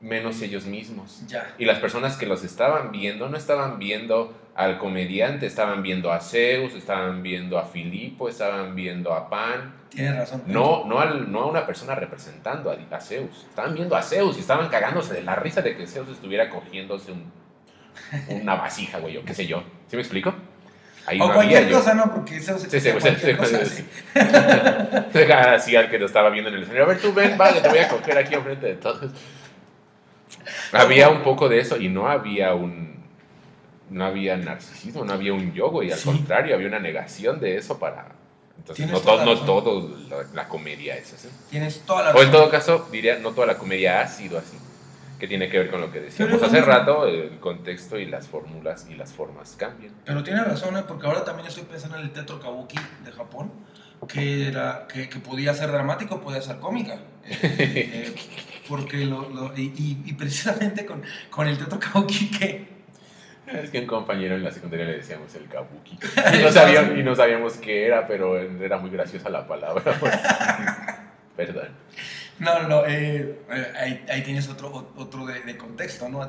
menos ellos mismos. Ya. Y las personas que los estaban viendo no estaban viendo al comediante, estaban viendo a Zeus, estaban viendo a Filipo, estaban viendo a Pan. Tienes razón. No, no, al- no a una persona representando a, a Zeus. Estaban viendo a Zeus y estaban cagándose de la risa de que Zeus estuviera cogiéndose un- una vasija, güey, o qué sé yo. ¿Sí me explico? Ahí O no cualquier había yo. cosa, ¿no? Porque se Sí, sí, cualquier sí, sí, cosa, sí. sí. <laughs> Así al que lo estaba viendo en el escenario. A ver, tú ven, vale, te voy a coger aquí enfrente de todos. Había un poco de eso y no había un. No había narcisismo, no había un yo, güey. Al Sí. contrario, había una negación de eso para. Entonces, Tienes no, todo, la no todo la, la comedia es así. Tienes toda la O en razón. todo caso, diría, no toda la comedia ha sido así. Que tiene que ver con lo que decíamos hace rato, el contexto y las fórmulas y las formas cambian. Pero tienes razón, ¿eh? porque ahora también estoy pensando en el teatro kabuki de Japón, que, era, que, que podía ser dramático, podía ser cómica. Eh, eh, <laughs> porque lo, lo- y, y- y precisamente con, con el teatro kabuki que... Es que un compañero en la secundaria le decíamos el kabuki. <laughs> Y no, sabíamos, y no sabíamos qué era, pero era muy graciosa la palabra. <laughs> Perdón. No, no, no, eh, eh, ahí, ahí tienes otro, otro de, de contexto, ¿no?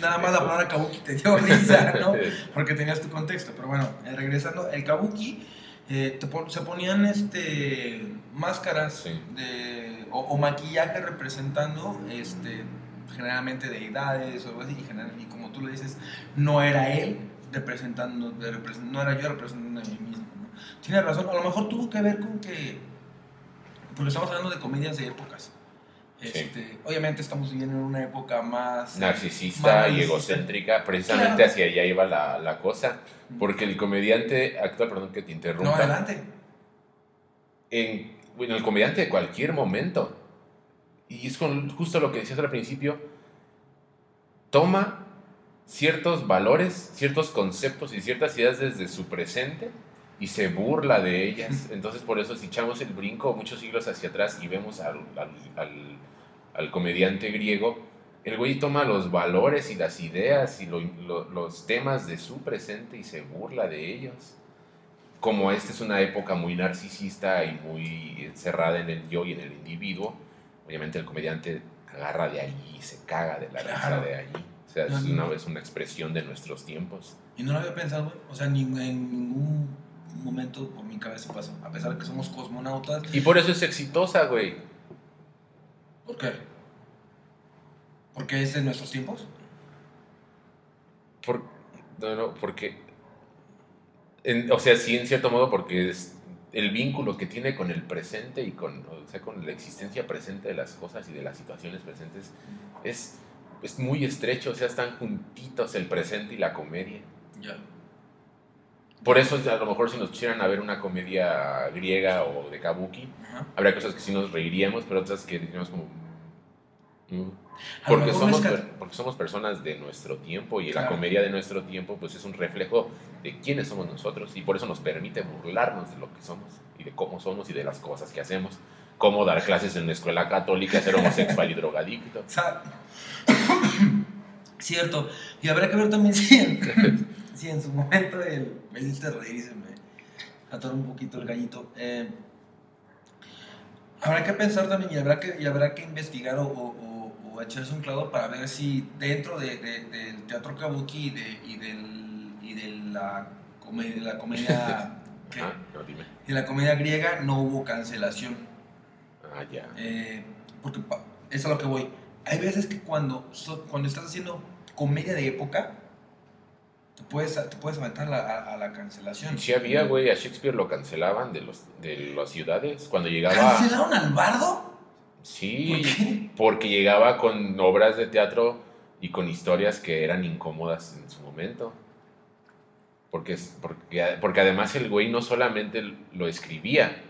Nada más la palabra kabuki te dio risa, ¿no? <laughs> Porque tenías tu contexto. Pero bueno, eh, regresando, el kabuki eh, te pon- se ponían este, máscaras Sí. de, o, o maquillaje representando este, generalmente deidades o algo así. Y, general- y como tú le dices, no era él representando, de represent- no era yo representando a mí mismo. ¿no? Tienes razón, a lo mejor tuvo que ver con que, porque estamos hablando de comedias de épocas. Sí. Este, Obviamente estamos viviendo en una época más... Narcisista más y egocéntrica, precisamente Claro. hacia allá iba la, la cosa. Porque el comediante actual, perdón que te interrumpa, No, adelante. en, bueno, el comediante de cualquier momento, y es con justo lo que decías al principio, toma ciertos valores, ciertos conceptos y ciertas ideas desde su presente y se burla de ellas. <laughs> Entonces, por eso, si echamos el brinco muchos siglos hacia atrás y vemos al, al- al- al comediante griego, el güey toma los valores y las ideas y lo- lo- los temas de su presente y se burla de ellos. Como esta es una época muy narcisista y muy encerrada en el yo y en el individuo, obviamente el comediante agarra de allí y se caga de la risa Claro. de allí. O sea, es una vez una expresión de nuestros tiempos. Y no lo había pensado, güey. O sea, ni, en ningún momento por mi cabeza pasó. A pesar de que somos cosmonautas. Y por eso es exitosa, güey. ¿Por qué? ¿Porque es de nuestros tiempos? Por, no, no, porque. en- o sea, sí, en cierto modo, porque es el vínculo que tiene con el presente y con, o sea, con la existencia presente de las cosas y de las situaciones presentes es, es muy estrecho. O sea, están juntitos el presente y la comedia. Ya. Por eso, a lo mejor, si nos pusieran a ver una comedia griega o de kabuki, habría cosas que sí nos reiríamos, pero otras que diríamos como. Porque somos, porque somos personas de nuestro tiempo y la Claro. comedia de nuestro tiempo pues es un reflejo de quiénes somos nosotros y por eso nos permite burlarnos de lo que somos y de cómo somos y de las cosas que hacemos. Cómo dar clases en una escuela católica, ser homosexual y drogadicto. <laughs> Cierto. Y habrá que ver también si en, <laughs> si en su momento el, me hiciste reír y se me atoró un poquito el gallito. Eh, habrá que pensar también y habrá que, y habrá que investigar o, o- o- echarse un clavo para ver si dentro de- de- del teatro kabuki y de, y del, y de la comedia, la comedia <laughs> no, dime. de la comedia griega no hubo cancelación. Ah, ya. Eh, porque es a lo que voy. Hay veces que cuando, so- cuando estás haciendo comedia de época, te puedes, te puedes aventar la- a, a la cancelación. Sí había, güey, a Shakespeare lo cancelaban de, los, de las ciudades cuando llegaba... ¿Cancelaron al bardo? Sí, porque llegaba con obras de teatro y con historias que eran incómodas en su momento. Porque, porque, porque además el güey no solamente lo escribía,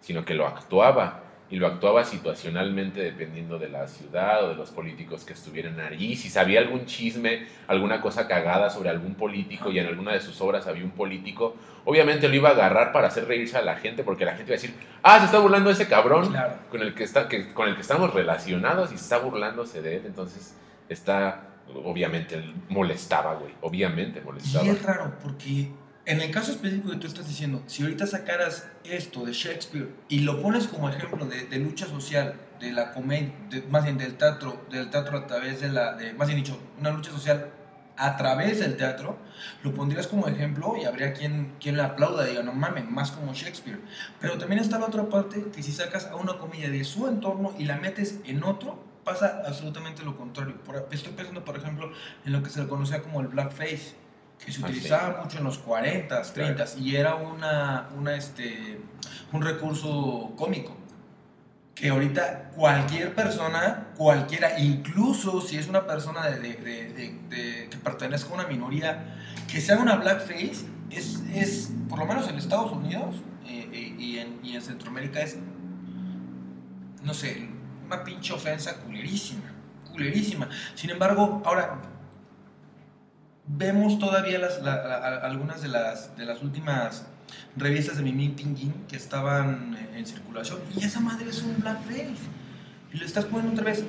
sino que lo actuaba. Y lo actuaba situacionalmente dependiendo de la ciudad o de los políticos que estuvieran allí. Si sabía algún chisme, alguna cosa cagada sobre algún político y en alguna de sus obras había un político, obviamente lo iba a agarrar para hacer reírse a la gente porque la gente iba a decir, ah, se está burlando ese cabrón Claro. con el que está que, con el que estamos relacionados y está burlándose de él entonces está obviamente molestaba güey obviamente Y molestaba es raro porque en el caso específico que tú estás diciendo, si ahorita sacaras esto de Shakespeare y lo pones como ejemplo de, lucha social, de la comedia, más bien del teatro, del teatro a través de la, más bien dicho, una lucha social a través del teatro, lo pondrías como ejemplo y habría quien, quien le aplauda, diga, no mames, más como Shakespeare. Pero también está la otra parte, que si sacas a una comedia de su entorno y la metes en otro, pasa absolutamente lo contrario. Por, estoy pensando, por ejemplo, en lo que se le conocía como el blackface, que se sí. utilizaba mucho en los 40, 30 y era una, una, este, un recurso cómico. Que ahorita cualquier persona, cualquiera, incluso si es una persona de- de- de- que pertenezca a una minoría, que se haga una blackface, es, es por lo menos en Estados Unidos eh, eh, y, en, y en Centroamérica es, no sé, una pinche ofensa culerísima, culerísima. Sin embargo, ahora vemos todavía algunas de las, de las últimas revistas de Mimi Pinguín que estaban en circulación y esa madre es un blackface y lo estás poniendo otra vez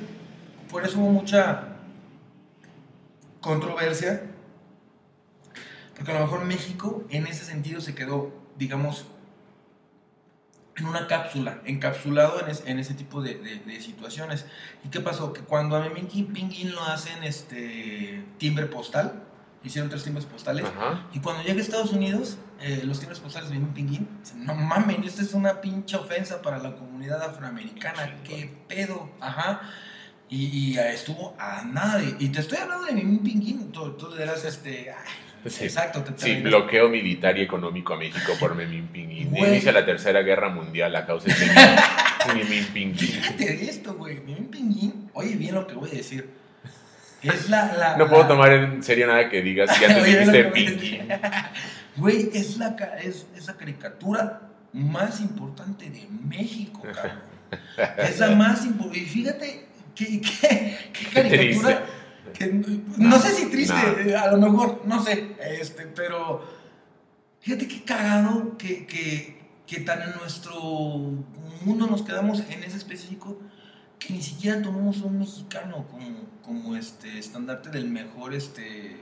por eso hubo mucha controversia porque a lo mejor México en ese sentido se quedó digamos en una cápsula, encapsulado en, es- en ese tipo de situaciones. ¿Y qué pasó? Que cuando a Mimi Pinguín lo hacen este timbre postal, hicieron tres timbres postales, Ajá. y cuando llega a Estados Unidos, eh, los timbres postales de Mimi Pinguín, dicen, no mamen, esta es una pinche ofensa para la comunidad afroamericana, qué pedo, ajá. Y, y, estuvo a nada de- Y te estoy hablando de Mimi Pinguín, tú, tú eras este... ay, Sí. Exacto, te, Sí, bloqueo militar y económico a México por Memín Pinguín. Inicia la tercera guerra mundial a causa de Memín- Memín Pinguín. <laughs> Fíjate esto, güey. Mimi Pinguín, oye bien lo que voy a decir. Es la. la No puedo la- tomar en serio nada que digas que antes dijiste decir. Güey, es la, es, es la caricatura más importante de México, <laughs> cabrón. Es la más importante. Y fíjate, ¿qué, qué, qué caricatura? Que, no sé si triste, No. eh, a lo mejor, no sé, este, pero fíjate qué cagado que, que, que tan en nuestro mundo nos quedamos en ese específico que ni siquiera tomamos un mexicano como, como este estandarte del mejor este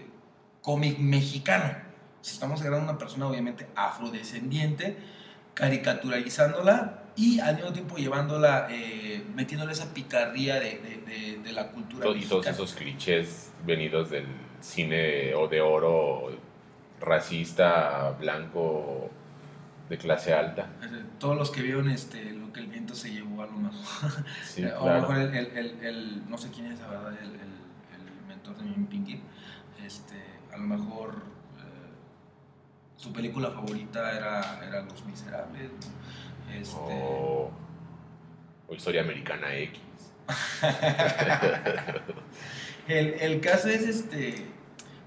cómic mexicano. Si estamos agarrando a una persona obviamente afrodescendiente, caricaturalizándola y al mismo tiempo llevándola, eh, metiéndole esa picardía de, de- de- de la cultura Y todos mexicana. esos clichés venidos del cine o de oro racista, blanco, de clase alta. Todos los que vieron este, que el viento se llevó a lo mejor. <laughs> Sí, Eh, o a lo mejor el, el- el- el- no sé quién es la verdad, el, mentor de Mimi Pinky. Este, a lo mejor eh, su película favorita era, era Los Miserables. ¿no? Este, O, o Historia Americana X. <laughs> el, el caso es este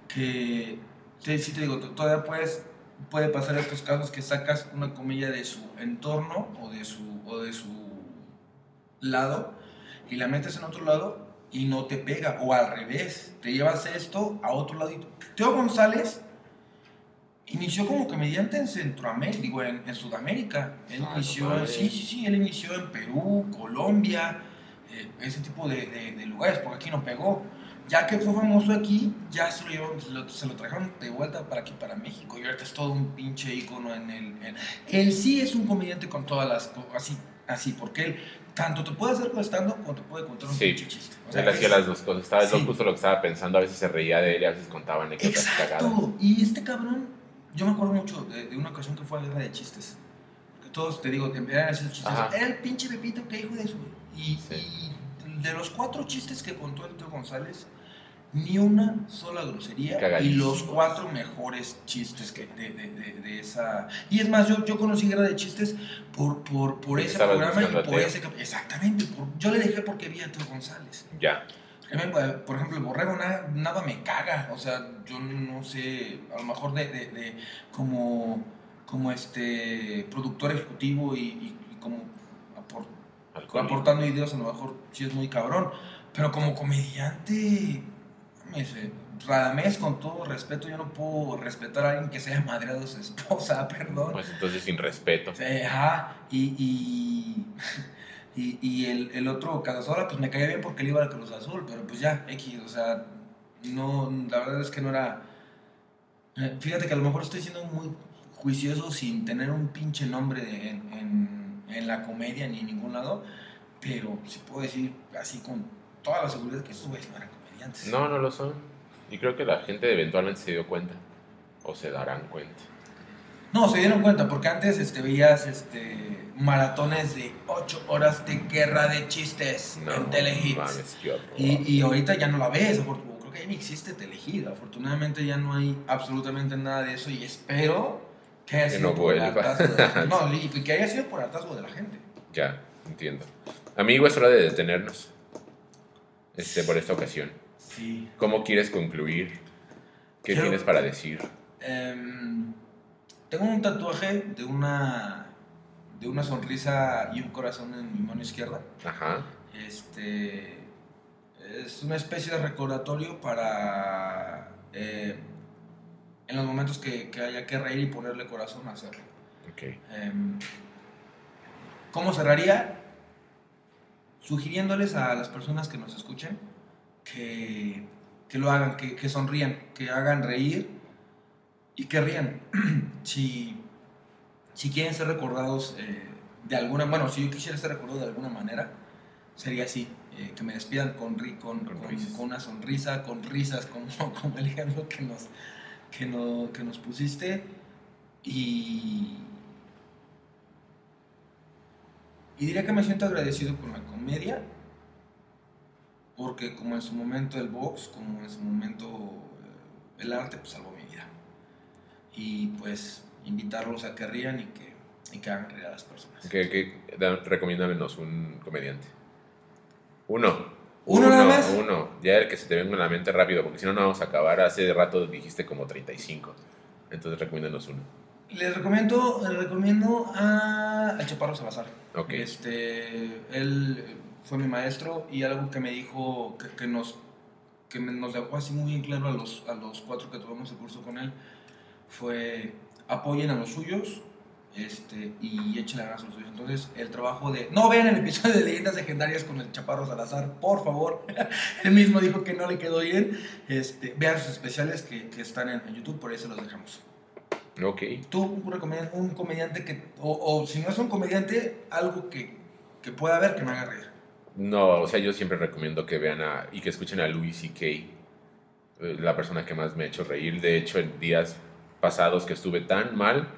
que sí, sí te digo, todavía puedes, puede pasar estos casos que sacas una comilla de su entorno o de su, o de su lado y la metes en otro lado y no te pega, o al revés, te llevas esto a otro lado. Teo González inició como comediante en Centroamérica, digo, en, en Sudamérica. Él Ah, inició, sí, sí, sí, él inició en Perú, Colombia, eh, ese tipo de, de- de lugares, porque aquí no pegó. Ya que fue famoso aquí, ya se lo, llevaron- se lo, trajeron de vuelta para aquí, para México. Y ahorita es todo un pinche ícono en el... en- él sí es un comediante con todas las... Así, así, porque él tanto te puede hacer stand como te puede contar un Sí. pinche chiste. O sea, Él hacía las dos cosas. Estaba Sí. justo lo que estaba pensando. A veces se reía de él y a veces contaba anécdotas cagadas. Exacto. Y este cabrón, yo me acuerdo mucho de, de una ocasión que fue a guerra de chistes. Que todos, te digo, eran esos chistes. Ajá. Era el pinche Pepito que hijo de eso. Y, Sí. y de los cuatro chistes que contó Teo González, ni una sola grosería. Y los cuatro mejores chistes que de, de- de- de esa. Y es más, yo, yo conocí guerra de chistes por, por, por ese programa y por ese. Exactamente. por- yo le dejé porque vi a Teo González. Ya. Eh, Por ejemplo, el borrego nada, nada me caga. O sea, yo no sé, a lo mejor de, de- de como, como este productor ejecutivo y, y- y como. Aportando ideas, a lo mejor sí es muy cabrón. Pero como comediante, Radamés, con todo respeto, yo no puedo respetar a alguien que se haya madreado a su esposa, <laughs> perdón. Pues entonces sin respeto. Ajá, y, y, <laughs> y, y el, el otro Cadasola, pues me caía bien porque él iba a Cruz Azul, pero pues ya, X, o sea, no, la verdad es que no era, Eh, fíjate que a lo mejor estoy siendo muy juicioso sin tener un pinche nombre en, en- en la comedia ni en ningún lado, pero sí puedo decir así con toda la seguridad que estos güeyes no eran comediantes. No, no lo son. Y creo que la gente eventualmente se dio cuenta. O se darán cuenta. No, se dieron cuenta, porque antes este, veías este, maratones de 8 horas de guerra de chistes No, en Telehits. mames. Y, y ahorita ya no la ves, creo que ya ni existe Telehit. Afortunadamente ya no hay absolutamente nada de eso y espero que haya Que sido no por el vuelva. hartazgo <laughs> No, y que haya sido por hartazgo de la gente. Ya, entiendo. Amigo, es hora de detenernos. Este, por esta ocasión. Sí. ¿Cómo quieres concluir? ¿Qué Quiero- tienes para decir? Em, tengo un tatuaje de una, de una sonrisa y un corazón en mi mano izquierda. Ajá. Este es una especie de recordatorio para eh, en los momentos que, que haya que reír y ponerle corazón a hacerlo. Em, ¿Cómo cerraría? Sugiriéndoles a las personas que nos escuchen que, que lo hagan, que, que sonrían, que hagan reír y que rían. <clears throat> si, si quieren ser recordados eh, de alguna, bueno, si yo quisiera ser recordado de alguna manera, sería así, eh, que me despidan con, ri- con, Con con- risas. con una sonrisa, con risas, como, <laughs> como el ejemplo que nos, que, no- que nos pusiste. Y, y diría que me siento agradecido con la comedia, porque como en su momento el box, como en su momento eh, el arte, pues salvó mi vida. Y pues invitarlos a que rían y que, y que hagan reír a las personas. ¿Qué, qué, da- recomiéndanos un comediante. Uno. ¿Uno nada más? Uno. Ya el que se te venga a la mente rápido, porque si no, no vamos a acabar. Hace rato dijiste como 35. Entonces, recomiéndanos uno. Les recomiendo, les recomiendo a, al Chaparro Salazar. Ok. Este, él fue mi maestro y algo que me dijo, que, que nos, que nos dejó así muy bien claro a los, a los cuatro que tomamos el curso con él, fue apoyen a los suyos este, y échenle ganas a los suyos. Entonces, el trabajo de... No vean el episodio de Leyendas Legendarias con el Chaparro Salazar, por favor. <laughs> él mismo dijo que no le quedó bien. Este, vean sus especiales que, que están en, en YouTube, por ahí se los dejamos. Ok. Tú recomiendas un comediante que, o, o si no es un comediante, algo que, que pueda ver que me haga reír. No, o sea, yo siempre recomiendo que vean a, y que escuchen a Louis C.K., eh, la persona que más me ha hecho reír. De hecho, en días pasados que estuve tan mal,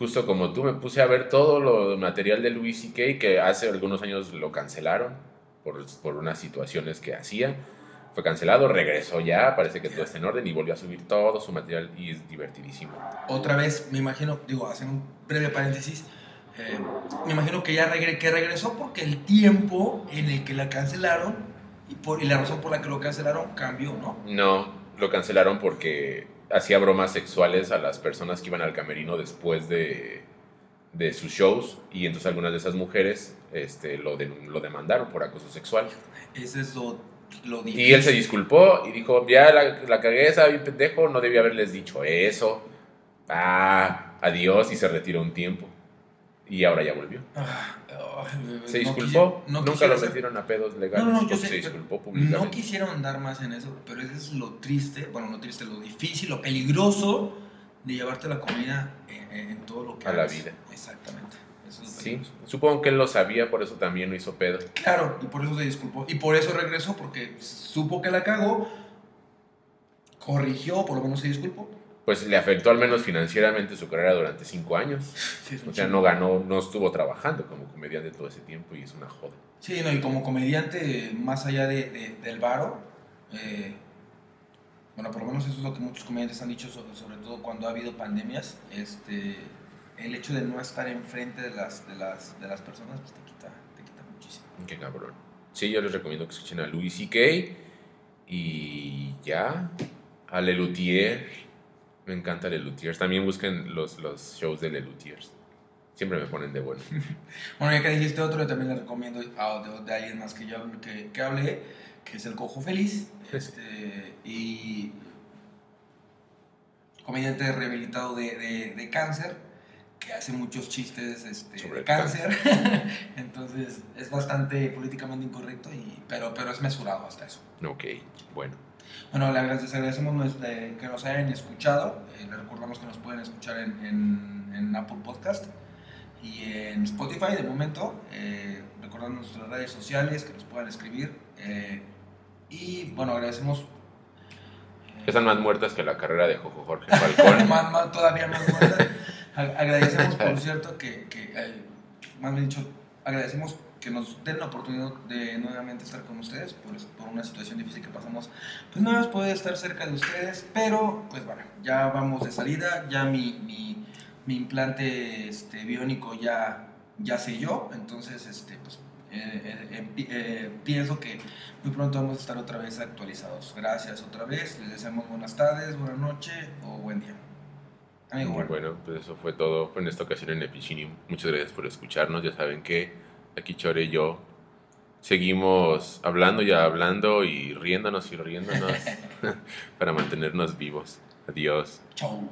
justo como tú, me puse a ver todo lo material de Louis C.K., que hace algunos años lo cancelaron por, por unas situaciones que hacía. Fue cancelado, regresó ya, parece que todo está en orden y volvió a subir todo su material y es divertidísimo. Otra vez, me imagino, digo, haciendo un breve paréntesis, eh, me imagino que ya regre- que regresó porque el tiempo en el que la cancelaron y, por, y la razón por la que lo cancelaron cambió, ¿no? No, lo cancelaron porque hacía bromas sexuales a las personas que iban al camerino después de, de sus shows y entonces algunas de esas mujeres este, lo, de- lo demandaron por acoso sexual. Ese es lo, lo difícil. Y él se disculpó y dijo, ya la, la cagué, estaba bien pendejo, no debía haberles dicho eso. Ah, adiós y se retiró un tiempo. Y ahora ya volvió. Ah, <laughs> Se no disculpó, no nunca lo metieron a pedos legales No, no, yo porque sé, se disculpó públicamente. No quisiera andar más en eso, pero eso es lo triste, bueno, lo triste, lo difícil, lo peligroso de llevarte la comida en, todo lo que A la vida. Exactamente. Eso es lo Sí, supongo que él lo sabía, por eso también lo hizo pedo. Claro, y por eso se disculpó. Y por eso regresó, porque supo que la cagó, corrigió, por lo menos se disculpó. Pues le afectó al menos financieramente su carrera durante cinco años. Sí, O sea, no ganó, no estuvo trabajando como comediante todo ese tiempo y es una joda. Sí, no, y como comediante, más allá de, de- del varo, eh, bueno, por lo menos eso es lo que muchos comediantes han dicho, sobre, sobre todo cuando ha habido pandemias, este, el hecho de no estar enfrente de las, de las, de las personas, pues te quita, te quita muchísimo. Qué cabrón. Sí, yo les recomiendo que escuchen a Louis C.K. Y ya, a Lelutier. Me encanta Lelutier. También busquen los, los shows de Lelutiers. Siempre me ponen de bueno. <laughs> Bueno, ya que dijiste otro, yo también le recomiendo a de, de alguien más que yo que, que hable, que es el Cojo Feliz, <laughs> este, y comediante rehabilitado de, de- de cáncer, que hace muchos chistes este, Sobre de el cáncer. <laughs> Entonces es bastante políticamente incorrecto, y, pero, pero es mesurado hasta eso. Ok, bueno. Bueno, le agradecemos, que nos hayan escuchado. Eh, les recordamos que nos pueden escuchar en, en- en Apple Podcast y en Spotify de momento. Eh, recordando nuestras redes sociales, que nos puedan escribir. Eh, y bueno, agradecemos. eh, Están más muertas que la carrera de Jojo Jorge Falcón. <laughs> más- más- todavía más buenas. Ag- Agradecemos, por <laughs> cierto, que, que, eh, más bien dicho, agradecemos que nos den la oportunidad de nuevamente estar con ustedes por, por una situación difícil que pasamos. Pues no hemos podido estar cerca de ustedes, pero pues bueno, ya vamos de salida, ya mi, mi, mi implante este, biónico ya, ya selló, entonces este, pues, eh, eh, pi- eh, pienso que muy pronto vamos a estar otra vez actualizados. Gracias otra vez, les deseamos buenas tardes, buena noche o buen día. Bueno. Bueno, pues eso fue todo en esta ocasión en Epicinium. Muchas gracias por escucharnos. Ya saben que aquí Chore y yo seguimos hablando y hablando y riéndonos y riéndonos <laughs> <laughs> para mantenernos vivos. Adiós. Chau.